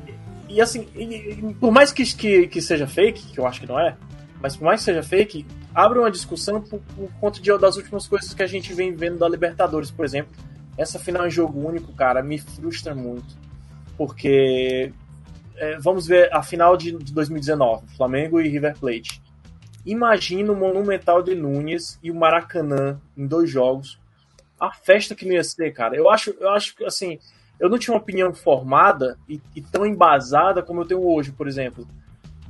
e assim, e, por mais que, que, que, seja fake, que eu acho que não é, mas por mais que seja fake, abre uma discussão por, por conta de, das últimas coisas que a gente vem vendo da Libertadores, por exemplo. Essa final em jogo único, cara, me frustra muito. Porque é, vamos ver a final de, de 2019, Flamengo e River Plate. Imagina o Monumental de Nunes e o Maracanã em dois jogos. A festa que não ia ser, cara. Eu acho, eu acho que assim, eu não tinha uma opinião formada e, e tão embasada como eu tenho hoje, por exemplo.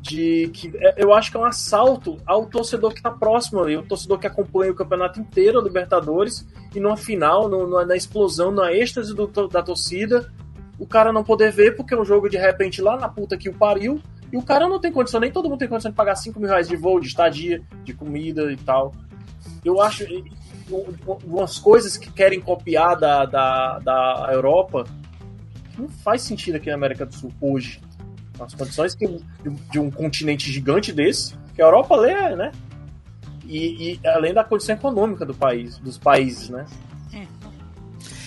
De que é, eu acho que é um assalto ao torcedor que está próximo ali, o torcedor que acompanha o campeonato inteiro, a Libertadores, e numa final, no, na explosão, na êxtase do, da torcida, o cara não poder ver porque é um jogo de repente lá na puta que o pariu, e o cara não tem condição, nem todo mundo tem condição de pagar 5 mil reais de voo, de estadia, de comida e tal. Eu acho umas coisas que querem copiar da, da, da Europa não faz sentido aqui na América do Sul hoje. As condições que, de um continente gigante desse, que a Europa é, né? E, e, além da condição econômica do país, dos países, né?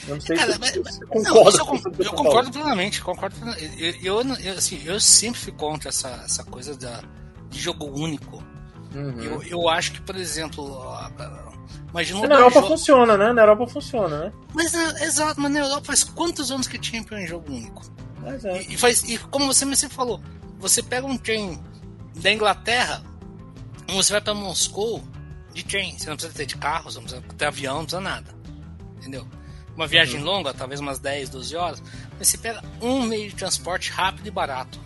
Eu não sei Cara, se mas, você concorda. Não, eu, eu, eu concordo plenamente, concordo plenamente. Eu, eu, assim, eu sempre fui contra essa, essa coisa da, de jogo único. Uhum. Eu, eu acho que, por exemplo, imagina Na Europa jogo... funciona, né? Na Europa funciona, né? Mas, é, exato, mas na Europa faz quantos anos que Champion é jogo único? É. E, e, faz, e como você me falou, você pega um trem da Inglaterra, você vai para Moscou de trem, você não precisa ter de carro, você não precisa ter avião, não precisa nada. Entendeu? Uma viagem uhum. longa, talvez umas 10, 12 horas, você pega um meio de transporte rápido e barato.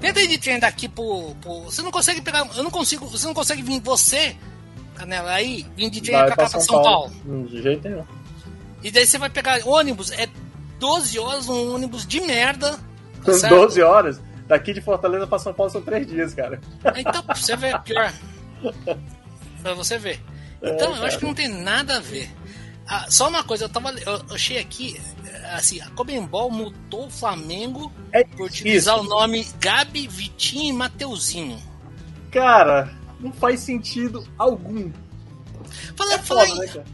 Tenta ir de trem daqui pro, pro, Você não consegue pegar. Eu não consigo. Você não consegue vir você, Canela, aí, vir de trem pra cá pra São, São Paulo. Paulo. De jeito nenhum. E daí você vai pegar ônibus, é 12 horas um ônibus de merda. Tá 12 horas? Daqui de Fortaleza pra São Paulo são 3 dias, cara. Então, pra você ver, pior. pra você ver. Então, é, eu acho que não tem nada a ver. Ah, só uma coisa, eu, tava, eu achei aqui, assim, a Comembol multou o Flamengo é por utilizar isso. o nome Gabi, Vitinho e Mateuzinho. Cara, não faz sentido algum. Fala, é fala,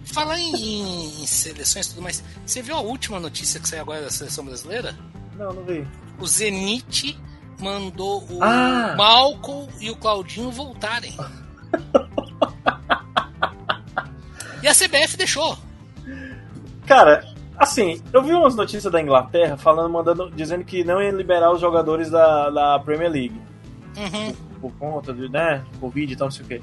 foda, em, né, em, em, seleções e tudo mais. Você viu a última notícia que saiu agora da seleção brasileira? Não, não vi. O Zenit mandou o ah. Malcolm e o Claudinho voltarem. e a CBF deixou. Cara, assim, eu vi umas notícias da Inglaterra falando, mandando, dizendo que não ia liberar os jogadores da, da Premier League. Uhum. Por, por, conta de, né, Covid e tal, não sei o quê.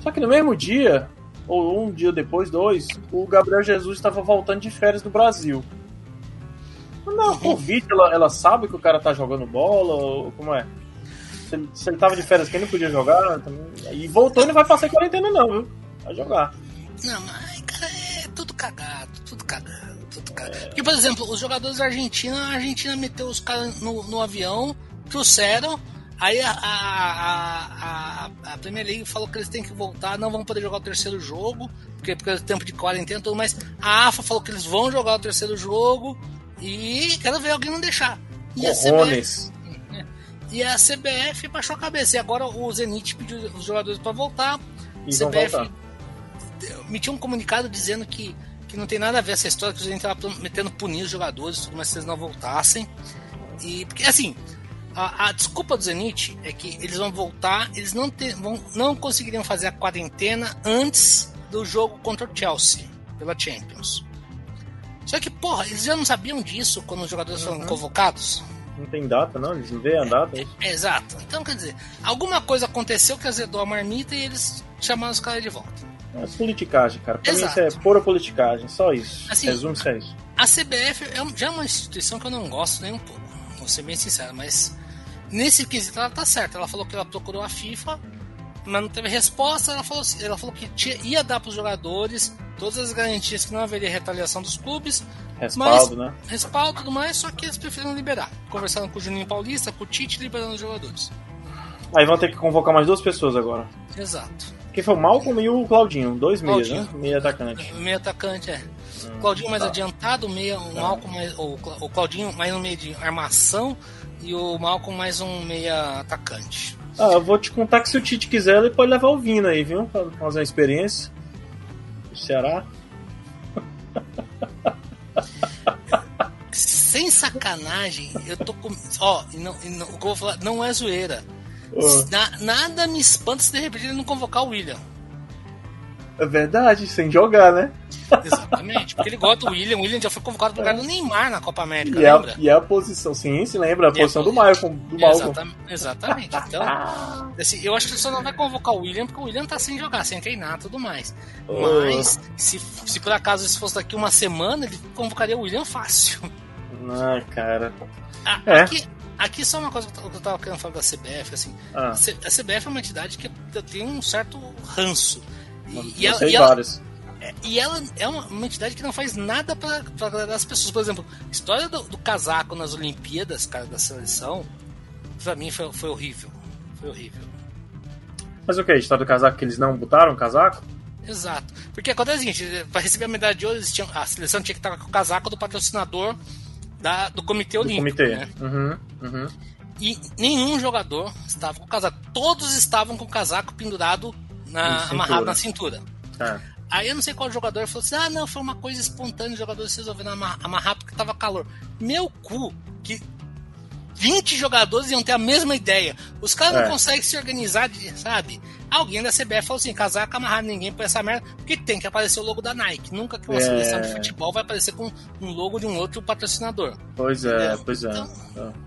Só que no mesmo dia, ou um dia depois, dois, o Gabriel Jesus estava voltando de férias do Brasil. Não, uhum. Covid, ela, ela sabe que o cara tá jogando bola, ou como é? Se ele, se ele tava de férias, quem não podia jogar, também, e voltou, ele não vai passar quarentena não, viu? Vai jogar. Não, mas, cara, é tudo cagado, tudo cagado, tudo cagado. Porque, por exemplo, os jogadores da Argentina, a Argentina meteu os caras no, no avião, trouxeram, aí a, a, a, a, Premier League falou que eles têm que voltar, não vão poder jogar o terceiro jogo, porque, porque é tempo de quarentena e tudo mais. A AFA falou que eles vão jogar o terceiro jogo e quero ver alguém não deixar. E a CBF, e a CBF baixou a cabeça. E agora o Zenit pediu os jogadores para voltar. E CBF voltar emitiu um comunicado dizendo que, que não tem nada a ver essa história, que a gente estava prometendo punir os jogadores, mas se eles não voltassem. E, porque, assim, a, a, desculpa do Zenit é que eles vão voltar, eles não, ter, vão, não conseguiriam fazer a quarentena antes do jogo contra o Chelsea, pela Champions. Só que, porra, eles já não sabiam disso quando os jogadores foram Uhum. convocados? Não tem data, não? Eles não veem a data? é isso? Exato. Então, quer dizer, alguma coisa aconteceu que azedou a marmita e eles chamaram os caras de volta. É politicagem, cara. Pra Exato. mim isso é pura politicagem, só isso. Assim, Resume-se a isso. A CBF é já é uma instituição que eu não gosto nem um pouco, vou ser bem sincero, mas nesse quesito ela tá certa. Ela falou que ela procurou a FIFA, mas não teve resposta. Ela falou, ela falou que tinha- ia dar para os jogadores todas as garantias que não haveria retaliação dos clubes, Respaldo, né? respaldo e tudo mais, só que eles preferiram liberar. Conversaram com o Juninho Paulista, com o Tite, liberando os jogadores. Aí vão ter que convocar mais duas pessoas agora. Exato. Quem foi o Malcolm e o Claudinho. Dois meias, né? Meia atacante. O meio atacante é. O Claudinho mais tá. adiantado, o meia, o Malcolm mais. O, o Claudinho mais um meio de armação e o Malcolm mais um meia atacante. Ah, eu vou te contar que se o Tite quiser, ele pode levar o Vina aí, viu? Pra fazer uma experiência. O Ceará. Sem sacanagem, eu tô com. Ó, não, não- o que eu vou falar não é zoeira. Na- nada me espanta se de repente ele não convocar o William. é verdade, sem jogar, né? Exatamente, porque ele gosta do William. O William já foi convocado pro lugar do Neymar na Copa América, E é, lembra? e é a posição, sim, se lembra? A E é posição po- do Malcolm. Do Malcolm. Exatamente, exatamente. Então, assim, eu acho que ele só não vai convocar o William porque o William tá sem jogar, sem treinar e tudo mais. Mas, se, se por acaso isso fosse daqui uma semana, ele convocaria o William fácil. Ai, cara. Ah, É. aqui, aqui só uma coisa que eu tava querendo falar da CBF, assim. Ah, A CBF é uma entidade que tem um certo ranço. E, e ela, sei e ela- e é uma, uma entidade que não faz nada pra pra agradar as pessoas. Por exemplo, a história do, do casaco nas Olimpíadas, cara, da seleção, pra mim foi, foi horrível. Foi horrível. Mas o que? A história do casaco que eles não botaram o casaco? Exato. Porque acontece o seguinte, para receber a medalha de ouro, eles tinham, a seleção tinha que estar com o casaco do patrocinador da, do Comitê Do Olímpico. comitê. né? Uhum, uhum. E nenhum jogador estava com o casaco. Todos estavam com o casaco pendurado, Na cintura. amarrado na cintura. É. Aí eu não sei qual jogador falou assim: ah, não, foi uma coisa espontânea, os jogadores resolveram amarrar, amarrar porque tava calor. Meu cu, que 20 jogadores iam ter a mesma ideia. Os caras É. não conseguem se organizar, sabe? Alguém da CBF falou assim: casaco amarrar ninguém por essa merda, porque tem que aparecer o logo da Nike. Nunca que uma É. seleção de futebol vai aparecer com um logo de um outro patrocinador. Pois é, pois é. Então- É.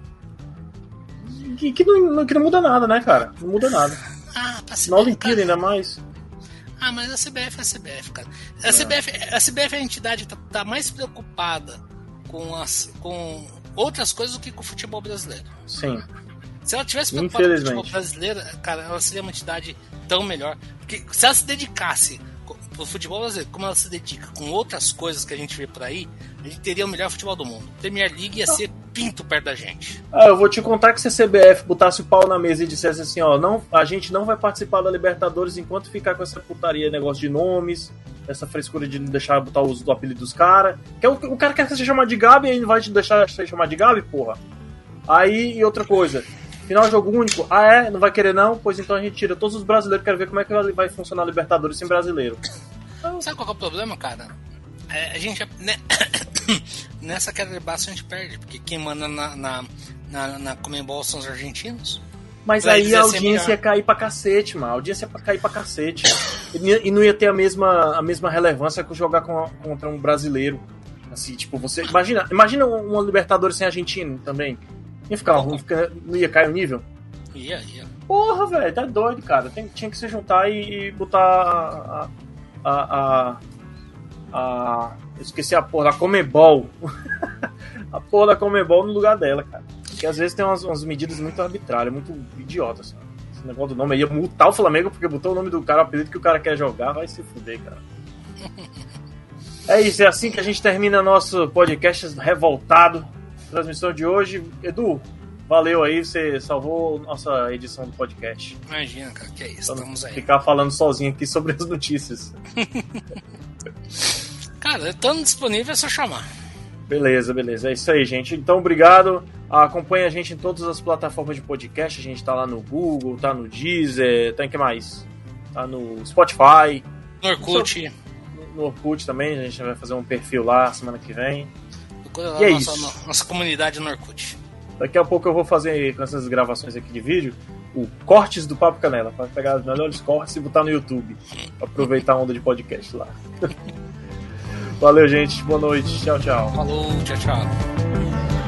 Que, que, não, que não muda nada, né, cara? Não muda nada. Ah, pra CBF. Na Olimpíada ainda mais. Ah, mas a CBF é a CBF, cara. A, É. CBF, a CBF é a entidade que tá, tá mais preocupada com, as, com outras coisas do que com o futebol brasileiro. Sim. Se ela tivesse preocupada com o futebol brasileiro, cara, ela seria uma entidade tão melhor. Porque se ela se dedicasse pro futebol brasileiro, como ela se dedica com outras coisas que a gente vê por aí, gente teria o melhor futebol do mundo. Premier League ia ser pinto perto da gente. Ah, eu vou te contar que se a CBF botasse o pau na mesa e dissesse assim, ó, não, a gente não vai participar da Libertadores enquanto ficar com essa putaria, negócio de nomes, essa frescura de não deixar botar o uso do apelido dos caras. É o, o cara quer ser chamado de Gabi e ele vai te deixar ser chamado de Gabi, porra. Aí, e outra coisa, final de jogo único, ah é? Não vai querer não? Pois então a gente tira todos os brasileiros, quero ver como é que vai funcionar a Libertadores sem brasileiro. Sabe qual que é o problema, cara? É, a gente. né, nessa queda de braço a gente perde, porque quem manda na, na, na, na Comembol são os argentinos. Mas Pra aí a audiência ia cair pra cacete, mano. A audiência ia cair pra cacete. E não ia- e não ia ter a mesma, a mesma relevância que jogar com- contra um brasileiro. Assim, tipo, você. Imagina, imagina uma Libertadores sem argentino também. Ia ficar ruim, fica- não ia cair o nível? Ia, ia. Porra, velho, tá doido, cara. Tem- tinha que se juntar e, e botar a. a. a. a- eu esqueci a porra da Comebol. a porra da Comebol no lugar dela, cara. Porque às vezes tem umas, umas medidas muito arbitrárias, muito idiotas, sabe? Esse negócio do nome aí ia multar o Flamengo porque botou o nome do cara, o apelido que o cara quer jogar, vai se fuder, cara. É isso, é assim que a gente termina nosso podcast revoltado. Transmissão de hoje. Edu, valeu aí, você salvou nossa edição do podcast. Imagina, cara, que é isso. Pra Estamos aí. ficar falando sozinho aqui sobre as notícias. Cara, estando disponível é só chamar. Beleza, beleza. É isso aí, gente. Então, obrigado. Acompanhe a gente em todas as plataformas de podcast. A gente tá lá no Google, tá no Deezer, tá em que mais? Tá no Spotify, No Orkut, no- Orkut também. A gente vai fazer um perfil lá semana que vem. lá E é nossa, isso. no- nossa comunidade no Orkut. Daqui a pouco eu vou fazer com essas gravações aqui de vídeo. o Cortes do Papo Canela, para pegar os melhores cortes e botar no YouTube. Aproveitar a onda de podcast lá. Valeu, gente. Boa noite. Tchau, tchau. Falou, tchau, tchau.